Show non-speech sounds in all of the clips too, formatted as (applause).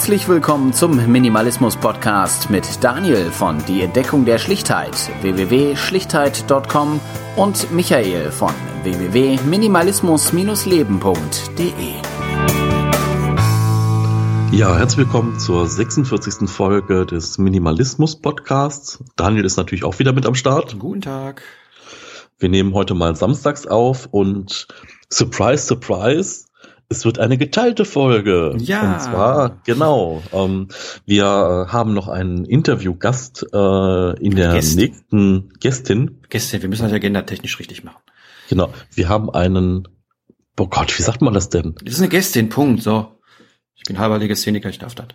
Herzlich willkommen zum Minimalismus Podcast mit Daniel von Die Entdeckung der Schlichtheit www.schlichtheit.com und Michael von www.minimalismus-leben.de. Ja, herzlich willkommen zur 46. Folge des Minimalismus Podcasts. Daniel ist natürlich auch wieder mit am Start. Guten Tag. Wir nehmen heute mal samstags auf und surprise, surprise, es wird eine geteilte Folge. Ja. Und zwar, genau, ähm, wir haben noch einen Interviewgast äh, in der Gästin. nächsten Gästin. Gäste, wir müssen das agenda technisch richtig machen. Genau, wir haben einen, oh Gott, wie sagt man das denn? Das ist eine Gästin, Punkt, so. Ich bin halber Legastheniker, ich darf das.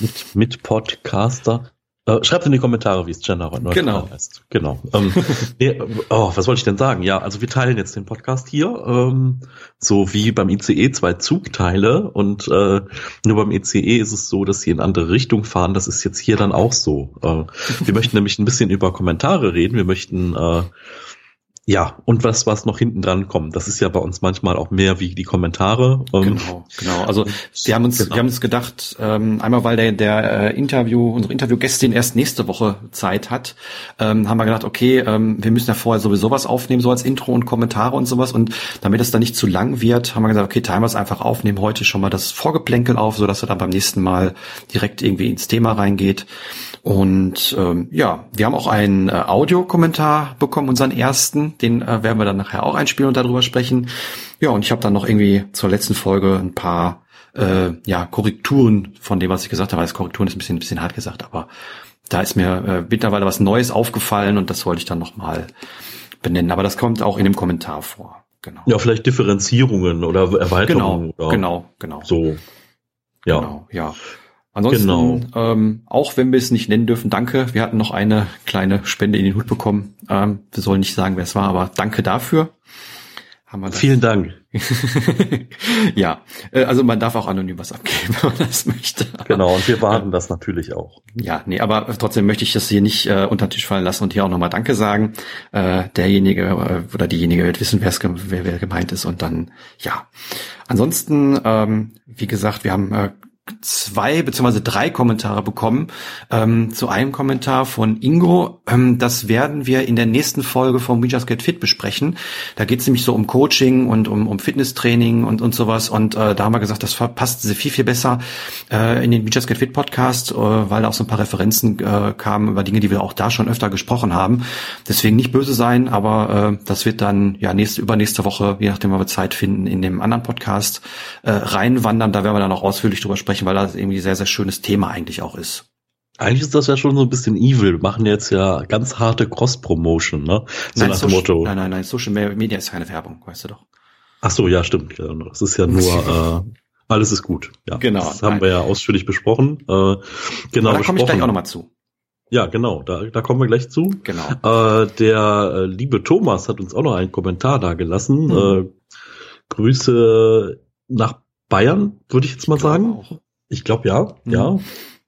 Mit, mit Podcaster. Äh, schreibt in die Kommentare, wie es Gender neutral Genau. heißt. Genau. Ähm, (laughs) nee, oh, was wollte ich denn sagen? Ja, also wir teilen jetzt den Podcast hier, ähm, so wie beim ICE zwei Zugteile und äh, nur beim ICE ist es so, dass sie in andere Richtung fahren. Das ist jetzt hier dann auch so. Äh, wir möchten nämlich ein bisschen über Kommentare reden. Wir möchten äh, ja, und was, was noch hinten dran kommt. Das ist ja bei uns manchmal auch mehr wie die Kommentare. Ähm, Genau, genau. Also wir haben uns, wir haben uns gedacht, ähm, einmal weil der, der äh, Interview, unsere Interviewgästin erst nächste Woche Zeit hat, ähm, haben wir gedacht, okay, ähm, wir müssen ja vorher sowieso was aufnehmen, so als Intro und Kommentare und sowas. Und damit es dann nicht zu lang wird, haben wir gesagt, okay, teilen wir es einfach auf, nehmen heute schon mal das Vorgeplänkel auf, so dass er dann beim nächsten Mal direkt irgendwie ins Thema reingeht. Und ähm, ja, wir haben auch einen äh, Audiokommentar bekommen, unseren ersten. Den äh, werden wir dann nachher auch einspielen und darüber sprechen. Ja, und ich habe dann noch irgendwie zur letzten Folge ein paar äh, ja, Korrekturen von dem, was ich gesagt habe. Als Korrekturen ist ein bisschen, ein bisschen hart gesagt, aber da ist mir äh, mittlerweile was Neues aufgefallen und das wollte ich dann nochmal benennen. Aber das kommt auch in dem Kommentar vor. Genau. ja, vielleicht Differenzierungen oder genau, Erweiterungen. oder genau, genau. So. Ja. Genau, ja. Ansonsten, Genau. ähm, auch wenn wir es nicht nennen dürfen, danke. Wir hatten noch eine kleine Spende in den Hut bekommen. Ähm, wir sollen nicht sagen, wer es war, aber danke dafür. Vielen Dank. (laughs) ja, äh, also man darf auch anonym was abgeben, (laughs) wenn man das möchte. Genau, und wir warten das natürlich auch. Ja, nee, aber trotzdem möchte ich das hier nicht äh, unter den Tisch fallen lassen und hier auch nochmal Danke sagen. Äh, derjenige äh, oder diejenige wird wissen, wer, wer gemeint ist und dann, ja. Ansonsten, ähm, wie gesagt, wir haben äh, zwei beziehungsweise drei Kommentare bekommen. Ähm, zu einem Kommentar von Ingo. Ähm, das werden wir in der nächsten Folge vom We Just Get Fit besprechen. Da geht es nämlich so um Coaching und um, um Fitnesstraining und, und sowas. Und äh, da haben wir gesagt, das passt viel, viel besser äh, in den We Just Get Fit Podcast, äh, weil da auch so ein paar Referenzen äh, kamen über Dinge, die wir auch da schon öfter gesprochen haben. Deswegen nicht böse sein, aber äh, das wird dann ja nächste, übernächste Woche, je nachdem, wann wir Zeit finden, in dem anderen Podcast äh, reinwandern. Da werden wir dann auch ausführlich drüber sprechen, weil das irgendwie ein sehr, sehr schönes Thema eigentlich auch ist. Eigentlich ist das ja schon so ein bisschen evil. Wir machen jetzt ja ganz harte Cross-Promotion, ne? So nach dem Motto. Nein, nein, nein, Social Media ist keine Werbung, weißt du doch. Ach so, ja, stimmt. Ja, Das ist ja nur, (laughs) äh, alles ist gut. Ja, Genau, Das haben nein. wir ja ausführlich besprochen. Äh, genau, da komme ich gleich auch nochmal zu. Ja, genau, da, da kommen wir gleich zu. Genau. Äh, der äh, liebe Thomas hat uns auch noch einen Kommentar da gelassen. Hm. Äh, Grüße nach Bayern, würde ich jetzt mal sagen. Auch. Ich glaube ja, Mhm. ja.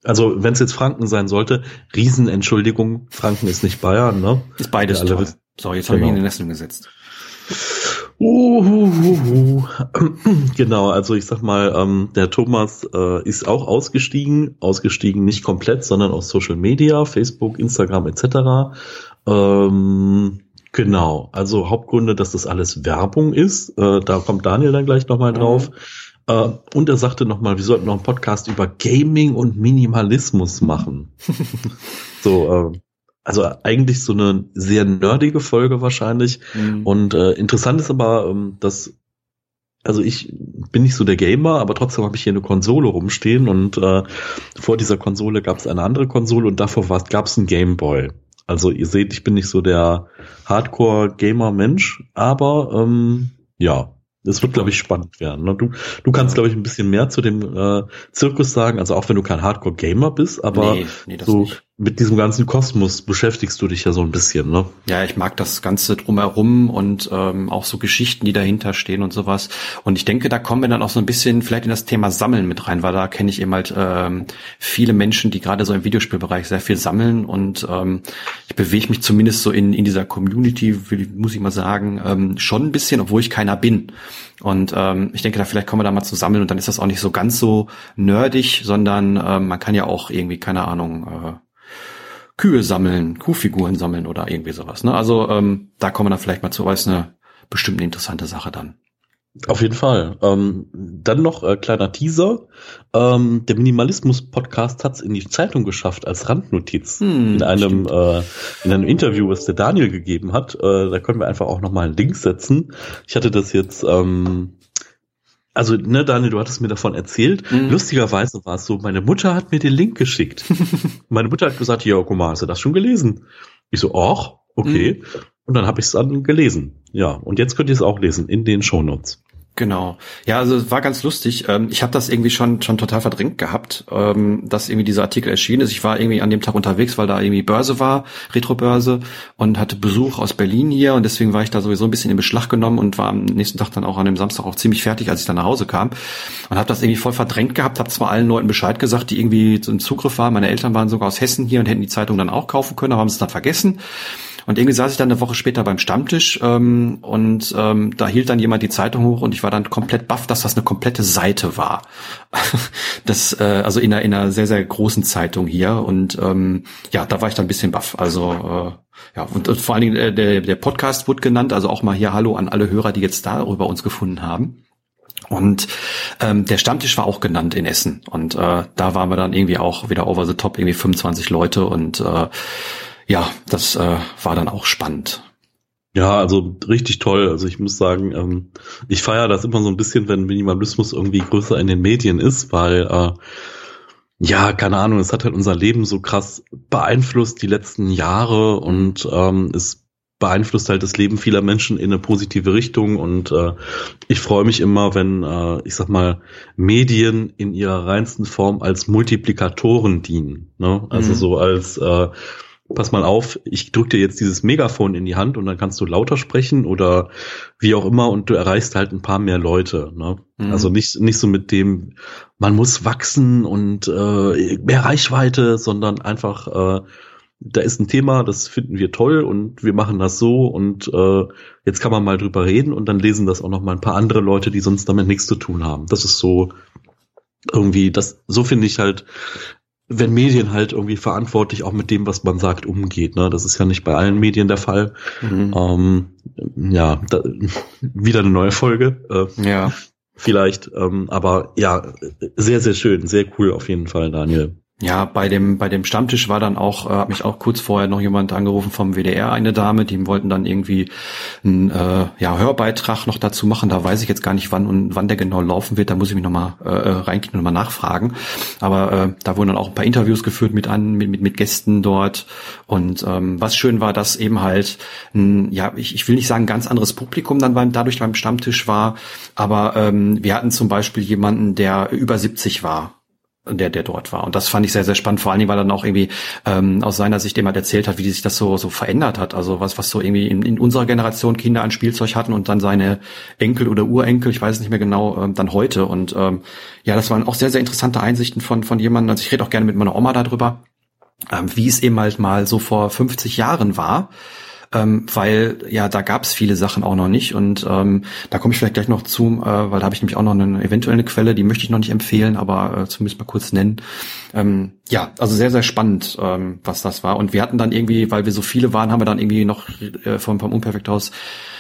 Also wenn es jetzt Franken sein sollte, Riesenentschuldigung, Franken ist nicht Bayern, ne? Ist beides alle toll. So, jetzt habe ich Genau. ihn in den Nesseln gesetzt. Uhuhuhu. (clears throat) Genau, also ich sag mal, ähm, der Thomas äh, ist auch ausgestiegen, ausgestiegen nicht komplett, sondern aus Social Media, Facebook, Instagram etc. Ähm, genau, also Hauptgründe, dass das alles Werbung ist, äh, da kommt Daniel dann gleich nochmal Mhm. Äh, und er sagte nochmal, wir sollten noch einen Podcast über Gaming und Minimalismus machen. (laughs) so, äh, also eigentlich so eine sehr nerdige Folge wahrscheinlich. Mhm. Und äh, interessant ist aber, ähm, dass also ich bin nicht so der Gamer, aber trotzdem habe ich hier eine Konsole rumstehen und äh, vor dieser Konsole gab es eine andere Konsole und davor gab es einen Gameboy. Also ihr seht, ich bin nicht so der Hardcore-Gamer-Mensch, aber ähm, ja, es wird, glaube ich, spannend werden. Ne? Du, du kannst, glaube ich, ein bisschen mehr zu dem äh, Zirkus sagen, also auch wenn du kein Hardcore-Gamer bist, aber nee, nee, das so nicht. Mit diesem ganzen Kosmos beschäftigst du dich ja so ein bisschen, ne? Ja, ich mag das Ganze drumherum und ähm, auch so Geschichten, die dahinter stehen und sowas. Und ich denke, da kommen wir dann auch so ein bisschen vielleicht in das Thema Sammeln mit rein, weil da kenne ich eben halt ähm, viele Menschen, die gerade so im Videospielbereich sehr viel sammeln und ähm, ich bewege mich zumindest so in, in dieser Community, muss ich mal sagen, ähm, schon ein bisschen, obwohl ich keiner bin. Und ähm, ich denke, da vielleicht kommen wir da mal zu sammeln und dann ist das auch nicht so ganz so nerdig, sondern ähm, man kann ja auch irgendwie, keine Ahnung, äh, Kühe sammeln, Kuhfiguren sammeln oder irgendwie sowas. Ne? Also ähm, da kommen wir dann vielleicht mal zu, weil es eine bestimmt eine interessante Sache dann. Auf jeden Fall. Ähm, dann noch äh, kleiner Teaser. Ähm, der Minimalismus-Podcast hat es in die Zeitung geschafft als Randnotiz. Hm, in einem äh, in einem Interview, was der Daniel gegeben hat. Äh, da können wir einfach auch noch mal einen Link setzen. Ich hatte das jetzt ähm, also, ne, Daniel, du hattest mir davon erzählt. Mhm. Lustigerweise war es so, meine Mutter hat mir den Link geschickt. (laughs) meine Mutter hat gesagt, ja, guck mal, hast du das schon gelesen? Ich so, ach, okay. Mhm. Und dann habe ich es dann gelesen. Ja, und jetzt könnt ihr es auch lesen in den Shownotes. Genau. Ja, also es war ganz lustig. Ähm, ich habe das irgendwie schon schon total verdrängt gehabt, ähm, dass irgendwie dieser Artikel erschienen ist. Ich war irgendwie an dem Tag unterwegs, weil da irgendwie Börse war, Retrobörse und hatte Besuch aus Berlin hier und deswegen war ich da sowieso ein bisschen in Beschlag genommen und war am nächsten Tag dann auch an dem Samstag auch ziemlich fertig, als ich dann nach Hause kam und habe das irgendwie voll verdrängt gehabt. Habe zwar allen Leuten Bescheid gesagt, die irgendwie im Zugriff waren. Meine Eltern waren sogar aus Hessen hier und hätten die Zeitung dann auch kaufen können, aber haben es dann vergessen. Und irgendwie saß ich dann eine Woche später beim Stammtisch ähm, und ähm, da hielt dann jemand die Zeitung hoch und ich war dann komplett baff, dass das eine komplette Seite war. (laughs) das, äh, also in einer, in einer sehr, sehr großen Zeitung hier. Und ähm, ja, da war ich dann ein bisschen baff. Also äh, ja, und, und vor allen Dingen äh, der, der Podcast wurde genannt, also auch mal hier Hallo an alle Hörer, die jetzt da über uns gefunden haben. Und ähm, der Stammtisch war auch genannt in Essen. Und äh, da waren wir dann irgendwie auch wieder over the top, irgendwie 25 Leute und äh, ja, das äh, war dann auch spannend. Ja, also richtig toll. Also ich muss sagen, ähm, ich feiere das immer so ein bisschen, wenn Minimalismus irgendwie größer in den Medien ist, weil äh, ja, keine Ahnung, es hat halt unser Leben so krass beeinflusst die letzten Jahre und ähm, es beeinflusst halt das Leben vieler Menschen in eine positive Richtung und äh, ich freue mich immer, wenn, äh, ich sag mal, Medien in ihrer reinsten Form als Multiplikatoren dienen. Ne? Also mhm. so als äh, pass mal auf, ich drücke dir jetzt dieses Megafon in die Hand und dann kannst du lauter sprechen oder wie auch immer und du erreichst halt ein paar mehr Leute. Ne? Mhm. Also nicht, nicht so mit dem, man muss wachsen und äh, mehr Reichweite, sondern einfach, äh, da ist ein Thema, das finden wir toll und wir machen das so und äh, jetzt kann man mal drüber reden und dann lesen das auch noch mal ein paar andere Leute, die sonst damit nichts zu tun haben. Das ist so irgendwie, das, so finde ich halt, wenn Medien halt irgendwie verantwortlich auch mit dem, was man sagt, umgeht. Ne? Das ist ja nicht bei allen Medien der Fall. Mhm. Ähm, ja, da, wieder eine neue Folge. Äh, ja. Vielleicht, ähm, aber ja, sehr, sehr schön, sehr cool auf jeden Fall, Daniel. Ja, bei dem bei dem Stammtisch war dann auch, äh, hat mich auch kurz vorher noch jemand angerufen vom WDR, eine Dame, die wollten dann irgendwie einen äh, ja, Hörbeitrag noch dazu machen. Da weiß ich jetzt gar nicht, wann und wann der genau laufen wird. Da muss ich mich nochmal äh, äh reingehen und mal nachfragen. Aber äh, da wurden dann auch ein paar Interviews geführt mit an mit, mit, mit Gästen dort. Und ähm, was schön war, dass eben halt ein, ja, ich, ich will nicht sagen ganz anderes Publikum dann beim dadurch beim Stammtisch war, aber ähm, wir hatten zum Beispiel jemanden, der über 70 war der, der dort war. Und das fand ich sehr, sehr spannend, vor allen Dingen, weil er dann auch irgendwie ähm, aus seiner Sicht immer erzählt hat, wie sich das so, so verändert hat. Also was, was so irgendwie in, in unserer Generation Kinder an Spielzeug hatten und dann seine Enkel oder Urenkel, ich weiß nicht mehr genau, ähm, dann heute. Und ähm, ja, das waren auch sehr, sehr interessante Einsichten von, von jemandem. Also ich rede auch gerne mit meiner Oma darüber, ähm, wie es eben halt mal so vor 50 Jahren war ähm, weil ja, da gab es viele Sachen auch noch nicht und ähm, da komme ich vielleicht gleich noch zu, äh, weil da habe ich nämlich auch noch eine eventuelle Quelle, die möchte ich noch nicht empfehlen, aber äh, zumindest mal kurz nennen. Ähm, ja, also sehr, sehr spannend, ähm, was das war. Und wir hatten dann irgendwie, weil wir so viele waren, haben wir dann irgendwie noch äh, vom, vom Unperfekthaus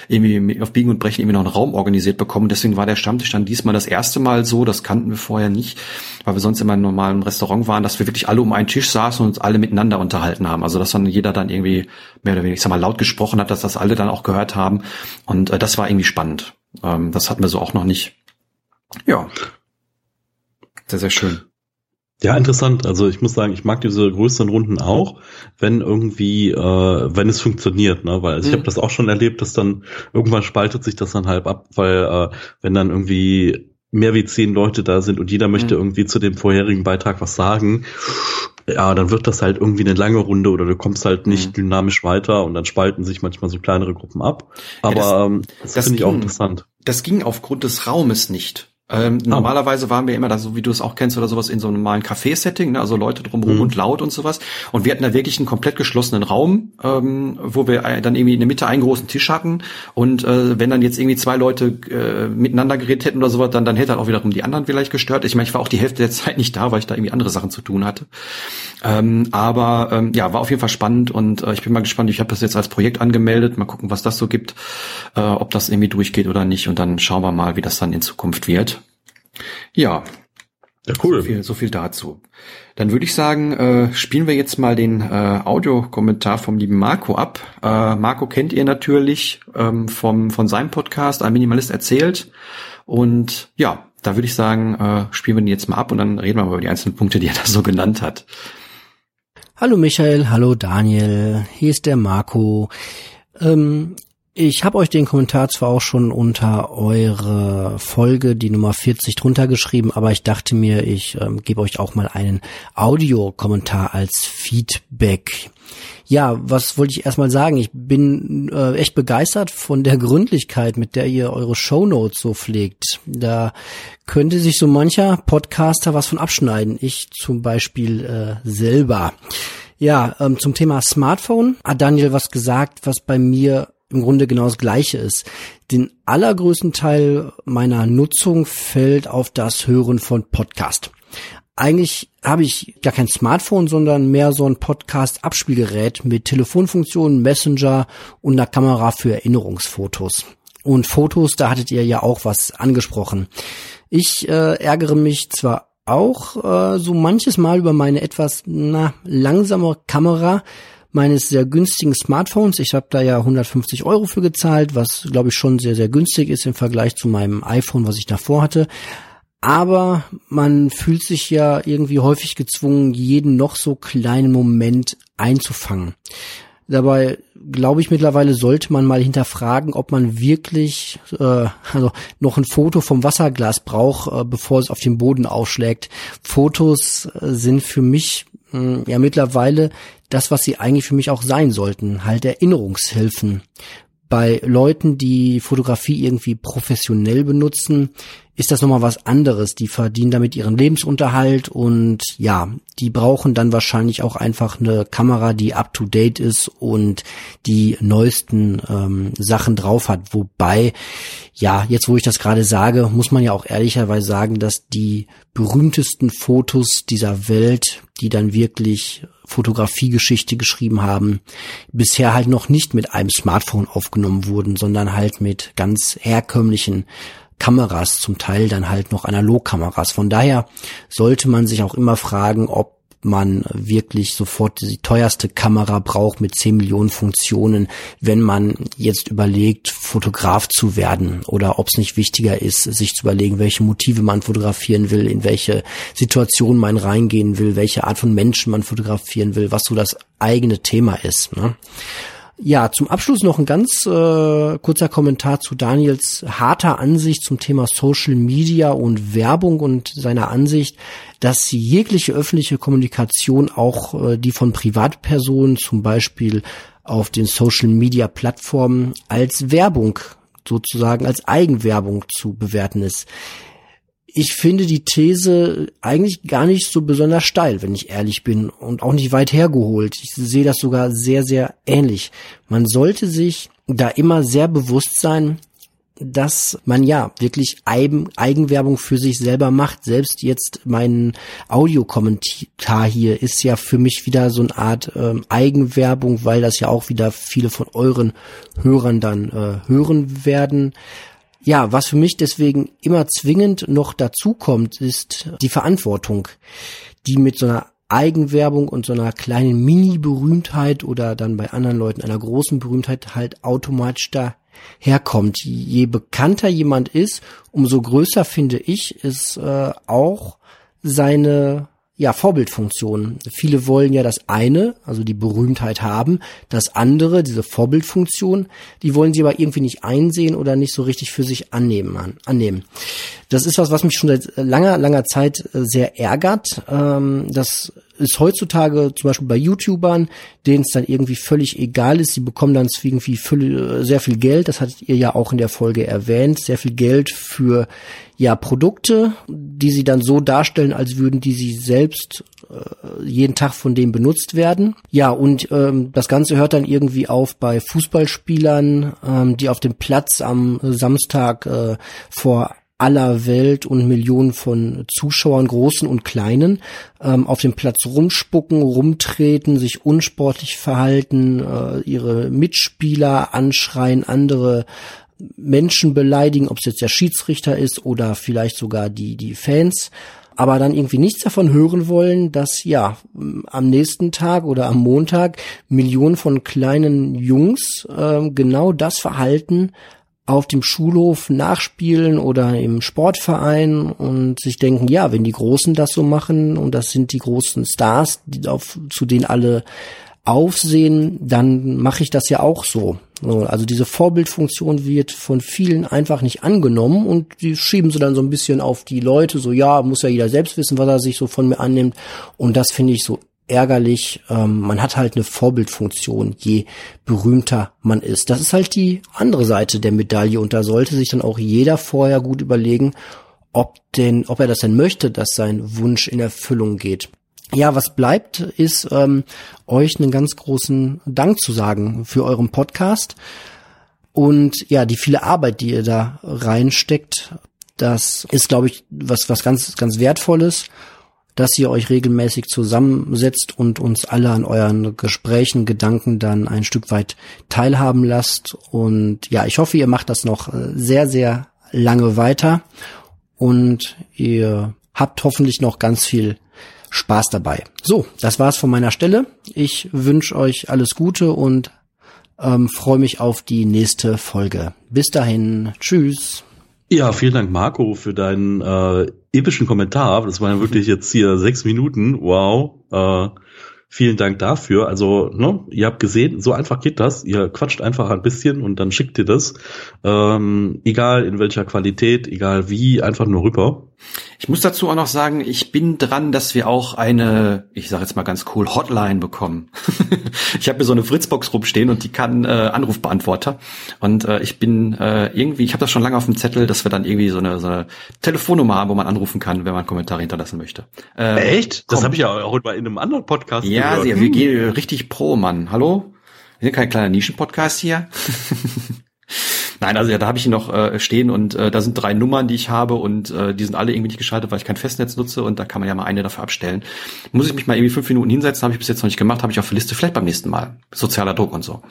irgendwie auf Biegen und Brechen irgendwie noch einen Raum organisiert bekommen. Deswegen war der Stammtisch dann diesmal das erste Mal so, das kannten wir vorher nicht, weil wir sonst immer in einem normalen Restaurant waren, dass wir wirklich alle um einen Tisch saßen und uns alle miteinander unterhalten haben. Also dass dann jeder dann irgendwie mehr oder weniger, ich sag mal, laut gesprochen hat, dass das alle dann auch gehört haben. Und äh, das war irgendwie spannend. Ähm, das hatten wir so auch noch nicht. Ja. Sehr, sehr schön. Ja, interessant. Also ich muss sagen, ich mag diese größeren Runden auch, wenn irgendwie, äh, wenn es funktioniert, ne? Weil also ich mhm. habe das auch schon erlebt, dass dann irgendwann spaltet sich das dann halb ab, weil äh, wenn dann irgendwie mehr wie zehn Leute da sind und jeder möchte mhm. irgendwie zu dem vorherigen Beitrag was sagen, ja, dann wird das halt irgendwie eine lange Runde oder du kommst halt nicht mhm. dynamisch weiter und dann spalten sich manchmal so kleinere Gruppen ab. Aber ja, das, ähm, das, das finde ich auch interessant. Das ging aufgrund des Raumes nicht. Ähm, oh. Normalerweise waren wir immer da, so wie du es auch kennst oder sowas, in so einem normalen Café-Setting, ne? also Leute drumherum mhm. und laut und sowas. Und wir hatten da wirklich einen komplett geschlossenen Raum, ähm, wo wir dann irgendwie in der Mitte einen großen Tisch hatten. Und äh, wenn dann jetzt irgendwie zwei Leute äh, miteinander geredet hätten oder sowas, dann, dann hätte halt auch wiederum die anderen vielleicht gestört. Ich meine, ich war auch die Hälfte der (laughs) Zeit nicht da, weil ich da irgendwie andere Sachen zu tun hatte. Ähm, aber ähm, ja, war auf jeden Fall spannend und äh, ich bin mal gespannt. Ich habe das jetzt als Projekt angemeldet. Mal gucken, was das so gibt, äh, ob das irgendwie durchgeht oder nicht. Und dann schauen wir mal, wie das dann in Zukunft wird. Ja. Ja, cool. So viel, so viel dazu. Dann würde ich sagen, äh, spielen wir jetzt mal den äh, Audiokommentar vom lieben Marco ab. Äh, Marco kennt ihr natürlich ähm, vom, von seinem Podcast, ein Minimalist erzählt. Und ja, da würde ich sagen, äh, spielen wir den jetzt mal ab und dann reden wir mal über die einzelnen Punkte, die er da so genannt hat. Hallo Michael, hallo Daniel, hier ist der Marco. Ähm, ich habe euch den Kommentar zwar auch schon unter eure Folge, die Nummer 40, drunter geschrieben, aber ich dachte mir, ich ähm, gebe euch auch mal einen Audiokommentar als Feedback. Ja, was wollte ich erstmal sagen? Ich bin äh, echt begeistert von der Gründlichkeit, mit der ihr eure Shownotes so pflegt. Da könnte sich so mancher Podcaster was von abschneiden. Ich zum Beispiel äh, selber. Ja, ähm, zum Thema Smartphone hat Daniel was gesagt, was bei mir im Grunde genau das Gleiche ist. Den allergrößten Teil meiner Nutzung fällt auf das Hören von Podcast. Eigentlich habe ich gar kein Smartphone, sondern mehr so ein Podcast-Abspielgerät mit Telefonfunktionen, Messenger und einer Kamera für Erinnerungsfotos. Und Fotos, da hattet ihr ja auch was angesprochen. Ich äh, ärgere mich zwar auch äh, so manches Mal über meine etwas na, langsame Kamera, meines sehr günstigen Smartphones. Ich habe da ja 150 Euro für gezahlt, was glaube ich schon sehr, sehr günstig ist im Vergleich zu meinem iPhone, was ich davor hatte. Aber man fühlt sich ja irgendwie häufig gezwungen, jeden noch so kleinen Moment einzufangen. Dabei glaube ich mittlerweile sollte man mal hinterfragen, ob man wirklich äh, also noch ein Foto vom Wasserglas braucht, äh, bevor es auf den Boden aufschlägt. Fotos äh, sind für mich mh, hm, ja mittlerweile das, was sie eigentlich für mich auch sein sollten, halt Erinnerungshilfen. Bei Leuten, die Fotografie irgendwie professionell benutzen, ist das nochmal was anderes. Die verdienen damit ihren Lebensunterhalt und ja, die brauchen dann wahrscheinlich auch einfach eine Kamera, die up to date ist und die neuesten ähm, Sachen drauf hat. Wobei, ja, jetzt wo ich das gerade sage, muss man ja auch ehrlicherweise sagen, dass die berühmtesten Fotos dieser Welt, die dann wirklich Fotografiegeschichte geschrieben haben, bisher halt noch nicht mit einem Smartphone aufgenommen wurden, sondern halt mit ganz herkömmlichen Kameras, zum Teil dann halt noch Analogkameras. Von daher sollte man sich auch immer fragen, ob man wirklich sofort die teuerste Kamera braucht mit 10 Millionen Funktionen, wenn man jetzt überlegt, Fotograf zu werden oder ob es nicht wichtiger ist, sich zu überlegen, welche Motive man fotografieren will, in welche Situation man reingehen will, welche Art von Menschen man fotografieren will, was so das eigene Thema ist. Ne? Ja, zum Abschluss noch ein ganz äh, kurzer Kommentar zu Daniels harter Ansicht zum Thema Social Media und Werbung und seiner Ansicht, dass jegliche öffentliche Kommunikation, auch äh, die von Privatpersonen zum Beispiel auf den Social Media Plattformen als Werbung sozusagen als Eigenwerbung zu bewerten ist ich finde die These eigentlich gar nicht so besonders steil, wenn ich ehrlich bin, und auch nicht weit hergeholt. Ich sehe das sogar sehr, sehr ähnlich. Man sollte sich da immer sehr bewusst sein, dass man ja wirklich Eigenwerbung für sich selber macht. Selbst jetzt mein Audiokommentar hier ist ja für mich wieder so eine Art ähm, Eigenwerbung, weil das ja auch wieder viele von euren Hörern dann äh, hören werden. Ja, was für mich deswegen immer zwingend noch dazu kommt, ist die Verantwortung, die mit so einer Eigenwerbung und so einer kleinen Mini-Berühmtheit oder dann bei anderen Leuten einer großen Berühmtheit halt automatisch daherkommt. Je bekannter jemand ist, umso größer finde ich ist äh, auch seine ja, Vorbildfunktion. Viele wollen ja das eine, also die Berühmtheit haben, das andere, diese Vorbildfunktion, die wollen sie aber irgendwie nicht einsehen oder nicht so richtig für sich annehmen. annehmen. Das ist was, was mich schon seit langer, langer Zeit äh, sehr ärgert. Ähm, das ist heutzutage zum Beispiel bei YouTubern, denen es dann irgendwie völlig egal ist, sie bekommen dann irgendwie sehr viel Geld, das hattet ihr ja auch in der Folge erwähnt, sehr viel Geld für ja Produkte, die sie dann so darstellen, als würden die sie selbst äh, jeden Tag von dem benutzt werden. Ja, und ähm, das Ganze hört dann irgendwie auf bei Fußballspielern, ähm, die auf dem Platz am Samstag äh, vor aller Welt und Millionen von Zuschauern, großen und kleinen, ähm, auf dem Platz rumspucken, rumtreten, sich unsportlich verhalten, äh, ihre Mitspieler anschreien, andere Menschen beleidigen, ob es jetzt der Schiedsrichter ist oder vielleicht sogar die, die Fans aber dann irgendwie nichts davon hören wollen, dass ja am nächsten Tag oder am Montag Millionen von kleinen Jungs äh, genau das Verhalten auf dem Schulhof nachspielen oder im Sportverein und sich denken, ja, wenn die Großen das so machen und das sind die großen Stars, die auf, zu denen alle aufsehen, dann mache ich das ja auch so. Also diese Vorbildfunktion wird von vielen einfach nicht angenommen und die schieben sie dann so ein bisschen auf die Leute, so ja, muss ja jeder selbst wissen, was er sich so von mir annimmt. Und das finde ich so ärgerlich. Ähm, man hat halt eine Vorbildfunktion, je berühmter man ist. Das ist halt die andere Seite der Medaille und da sollte sich dann auch jeder vorher gut überlegen, ob denn, ob er das denn möchte, dass sein Wunsch in Erfüllung geht. Ja, was bleibt, ist ähm, euch einen ganz großen Dank zu sagen für euren Podcast und ja, die viele Arbeit, die ihr da reinsteckt. Das ist, glaube ich, was was ganz ganz wertvolles dass ihr euch regelmäßig zusammensetzt und uns alle an euren Gesprächen, Gedanken dann ein Stück weit teilhaben lasst. Und ja, ich hoffe, ihr macht das noch äh, sehr, sehr lange weiter und ihr habt hoffentlich noch ganz viel Spaß dabei. So, das war's von meiner Stelle. Ich wünsche euch alles Gute und ähm, freue mich auf die nächste Folge. Bis dahin, tschüss. Ja, vielen Dank, Marco, für deinen äh, epischen Kommentar. Das waren wirklich jetzt hier sechs Minuten. Wow. Äh, vielen Dank dafür. Also, ne, ihr habt gesehen, so einfach geht das. Ihr quatscht einfach ein bisschen und dann schickt ihr das. Ähm, egal in welcher Qualität, egal wie, einfach nur rüber. Ich muss dazu auch noch sagen, ich bin dran, dass wir auch eine, ich sage jetzt mal ganz cool, Hotline bekommen. (laughs) ich habe mir so eine Fritzbox rumstehen und die kann äh, Anrufbeantworter. Und äh, ich bin äh, irgendwie, ich habe das schon lange auf dem Zettel, dass wir dann irgendwie so eine, so eine Telefonnummer haben, wo man anrufen kann, wenn man Kommentare hinterlassen möchte. Äh, Echt? Das habe ich ja auch in einem anderen Podcast ja, gehört. Ja, wir gehen richtig pro, Mann. Hallo? Wir sind kein kleiner Nischenpodcast hier. (laughs) Nein, also ja, da habe ich ihn noch äh, stehen und äh, da sind drei Nummern, die ich habe und äh, die sind alle irgendwie nicht geschaltet, weil ich kein Festnetz nutze und da kann man ja mal eine dafür abstellen. Muss ich mich mal irgendwie fünf Minuten hinsetzen, habe ich bis jetzt noch nicht gemacht, habe ich auf der Liste, vielleicht beim nächsten Mal. Sozialer Druck und so.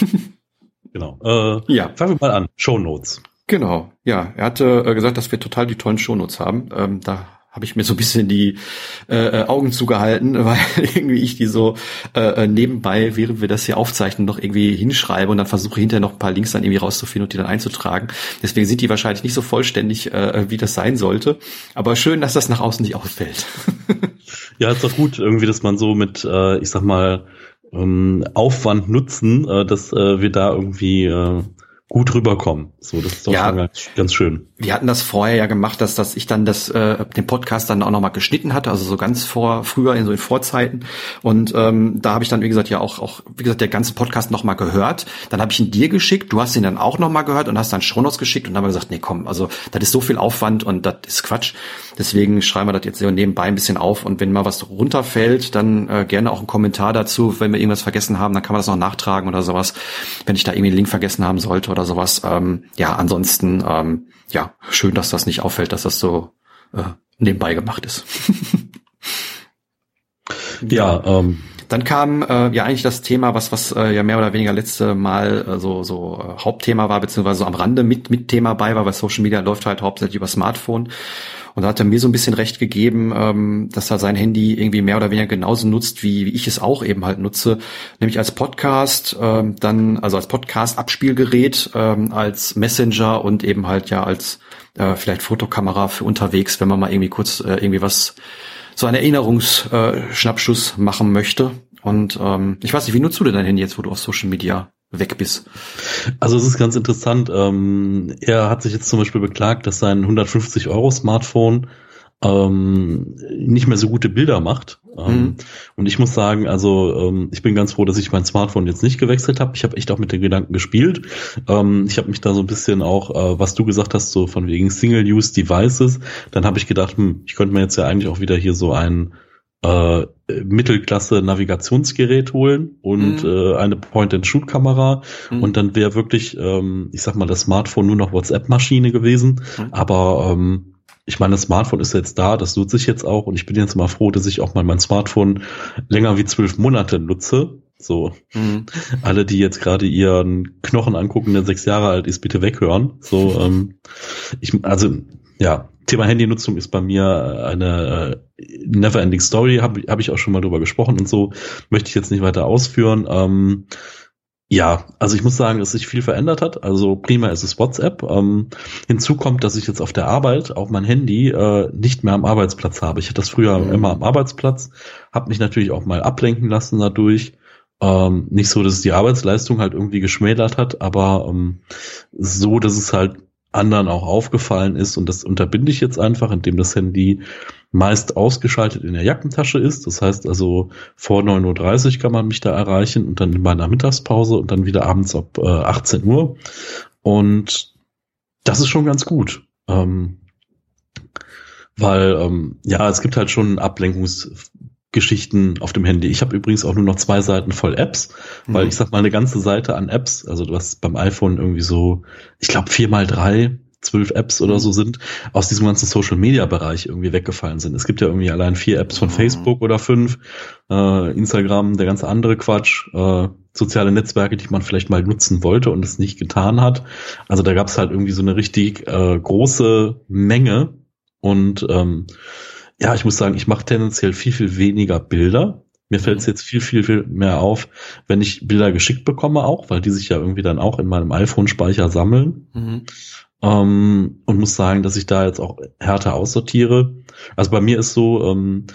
(laughs) genau. Äh, ja. Fangen wir mal an. Show Notes. Genau, ja. Er hatte äh, gesagt, dass wir total die tollen Shownotes haben. Ähm, da habe ich mir so ein bisschen die äh, äh Augen zugehalten, (laughs) weil irgendwie ich die so äh, äh, nebenbei, während wir das hier aufzeichnen, noch irgendwie hinschreibe und dann versuche hinterher noch ein paar Links dann irgendwie rauszufinden und die dann einzutragen. Deswegen sind die wahrscheinlich nicht so vollständig, äh, wie das sein sollte. Aber schön, dass das nach außen nicht auffällt. (laughs) ja, ist doch gut, irgendwie, dass man so mit, äh, ich sag mal, ähm, Aufwand nutzen, äh, dass äh, wir da irgendwie äh, gut rüberkommen. So, das ist doch ja, ganz, ganz, schön. Wir hatten das vorher ja gemacht, dass, dass ich dann das, äh, den Podcast dann auch nochmal geschnitten hatte, also so ganz vor, früher in so in Vorzeiten. Und ähm, da habe ich dann, wie gesagt, ja auch, auch, wie gesagt, der ganze Podcast nochmal gehört. Dann habe ich ihn dir geschickt, du hast ihn dann auch nochmal gehört und hast dann Shownotes geschickt und dann haben wir gesagt, nee, komm, also das ist so viel Aufwand und das ist Quatsch. Deswegen schreiben wir das jetzt nebenbei ein bisschen auf und wenn mal was runterfällt, dann äh, gerne auch einen Kommentar dazu. Wenn wir irgendwas vergessen haben, dann kann man das noch nachtragen oder sowas. Wenn ich da irgendwie einen Link vergessen haben sollte oder sowas. Ähm, ja, ansonsten, ähm, ja, schön, dass das nicht auffällt, dass das so äh, nebenbei gemacht ist. (laughs) ja, ähm, dann kam äh, ja eigentlich das Thema, was was äh, ja mehr oder weniger letzte Mal äh, so so äh, Hauptthema war beziehungsweise so am Rande mit mit Thema bei war, weil Social Media läuft halt hauptsächlich über Smartphone und da hat er mir so ein bisschen recht gegeben, ähm, dass er sein Handy irgendwie mehr oder weniger genauso nutzt, wie, wie ich es auch eben halt nutze, nämlich als Podcast, ähm, dann also als Podcast-Abspielgerät, ähm, als Messenger und eben halt ja als äh, vielleicht Fotokamera für unterwegs, wenn man mal irgendwie kurz äh, irgendwie was so einen Erinnerungsschnappschuss äh, machen möchte. Und ähm, ich weiß nicht, wie nutzt du denn dein Handy jetzt, wo du auf Social Media weg bist. Also es ist ganz interessant. Ähm, er hat sich jetzt zum Beispiel beklagt, dass sein 150 Euro Smartphone ähm, nicht mehr so gute Bilder macht. Ähm, mhm. Und ich muss sagen, also ähm, ich bin ganz froh, dass ich mein Smartphone jetzt nicht gewechselt habe. Ich habe echt auch mit den Gedanken gespielt. Ähm, ich habe mich da so ein bisschen auch, äh, was du gesagt hast, so von wegen Single-Use-Devices, dann habe ich gedacht, hm, ich könnte mir jetzt ja eigentlich auch wieder hier so ein äh, Mittelklasse-Navigationsgerät holen und mhm. äh, eine Point-and-Shoot-Kamera mhm. und dann wäre wirklich, ähm, ich sag mal, das Smartphone nur noch WhatsApp-Maschine gewesen. Mhm. Aber ähm, ich meine, das Smartphone ist jetzt da, das nutze ich jetzt auch und ich bin jetzt mal froh, dass ich auch mal mein Smartphone länger wie zwölf Monate nutze. So, mhm. alle, die jetzt gerade ihren Knochen angucken, der sechs Jahre alt ist, bitte weghören. So, ähm, ich, also ja, Thema Handynutzung ist bei mir eine äh, never-ending Story, habe hab ich auch schon mal drüber gesprochen und so, möchte ich jetzt nicht weiter ausführen. Ähm, ja, also ich muss sagen, dass sich viel verändert hat. Also prima ist es WhatsApp. Ähm, hinzu kommt, dass ich jetzt auf der Arbeit auf mein Handy äh, nicht mehr am Arbeitsplatz habe. Ich hatte das früher mhm. immer am Arbeitsplatz, habe mich natürlich auch mal ablenken lassen dadurch. Ähm, nicht so, dass es die Arbeitsleistung halt irgendwie geschmälert hat, aber ähm, so, dass es halt anderen auch aufgefallen ist und das unterbinde ich jetzt einfach, indem das Handy meist ausgeschaltet in der Jackentasche ist. Das heißt also vor 9.30 Uhr kann man mich da erreichen und dann in meiner Mittagspause und dann wieder abends ab äh, 18 Uhr. Und das ist schon ganz gut. Ähm, weil ähm, ja, es gibt halt schon Ablenkungsgeschichten auf dem Handy. Ich habe übrigens auch nur noch zwei Seiten voll Apps, mhm. weil ich sag mal eine ganze Seite an Apps, also hast beim iPhone irgendwie so, ich glaube vier mal drei zwölf Apps oder so sind, aus diesem ganzen Social Media Bereich irgendwie weggefallen sind. Es gibt ja irgendwie allein vier Apps von mhm. Facebook oder fünf, äh, Instagram, der ganze andere Quatsch, äh, soziale Netzwerke, die man vielleicht mal nutzen wollte und es nicht getan hat. Also da gab es halt irgendwie so eine richtig äh, große Menge und ähm, ja, ich muss sagen, ich mache tendenziell viel, viel weniger Bilder. Mir fällt es jetzt viel, viel, viel mehr auf, wenn ich Bilder geschickt bekomme auch, weil die sich ja irgendwie dann auch in meinem iPhone-Speicher sammeln. Mhm. Ähm, und muss sagen, dass ich da jetzt auch härter aussortiere. Also bei mir ist so, ähm,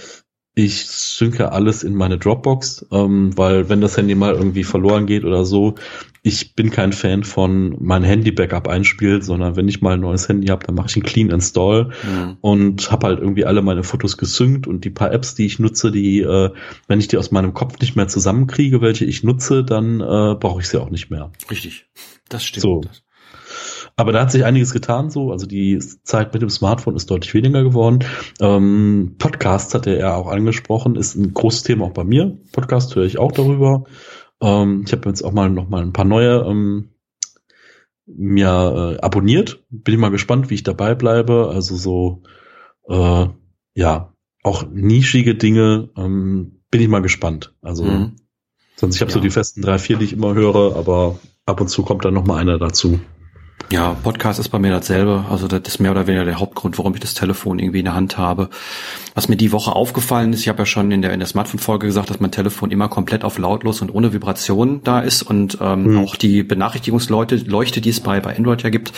ich synke alles in meine Dropbox, ähm, weil wenn das Handy mal irgendwie verloren geht oder so, ich bin kein Fan von mein Handy-Backup einspielt, sondern wenn ich mal ein neues Handy habe, dann mache ich einen Clean Install mhm. und habe halt irgendwie alle meine Fotos gesynkt und die paar Apps, die ich nutze, die, äh, wenn ich die aus meinem Kopf nicht mehr zusammenkriege, welche ich nutze, dann äh, brauche ich sie auch nicht mehr. Richtig, das stimmt. So. Aber da hat sich einiges getan so. Also die Zeit mit dem Smartphone ist deutlich weniger geworden. Ähm, Podcast hat er auch angesprochen, ist ein großes Thema auch bei mir. Podcast höre ich auch darüber. Ähm, ich habe jetzt auch mal noch mal ein paar neue ähm, mir äh, abonniert. Bin ich mal gespannt, wie ich dabei bleibe. Also so äh, ja auch nischige Dinge. Ähm, bin ich mal gespannt. Also mhm. sonst ich habe ja. so die festen drei vier, die ich immer höre, aber ab und zu kommt dann noch mal einer dazu. Ja, Podcast ist bei mir dasselbe. Also das ist mehr oder weniger der Hauptgrund, warum ich das Telefon irgendwie in der Hand habe. Was mir die Woche aufgefallen ist, ich habe ja schon in der, in der Smartphone-Folge gesagt, dass mein Telefon immer komplett auf lautlos und ohne Vibration da ist und ähm, mhm. auch die Benachrichtigungsleute, Leuchte, die es bei, bei Android ja gibt,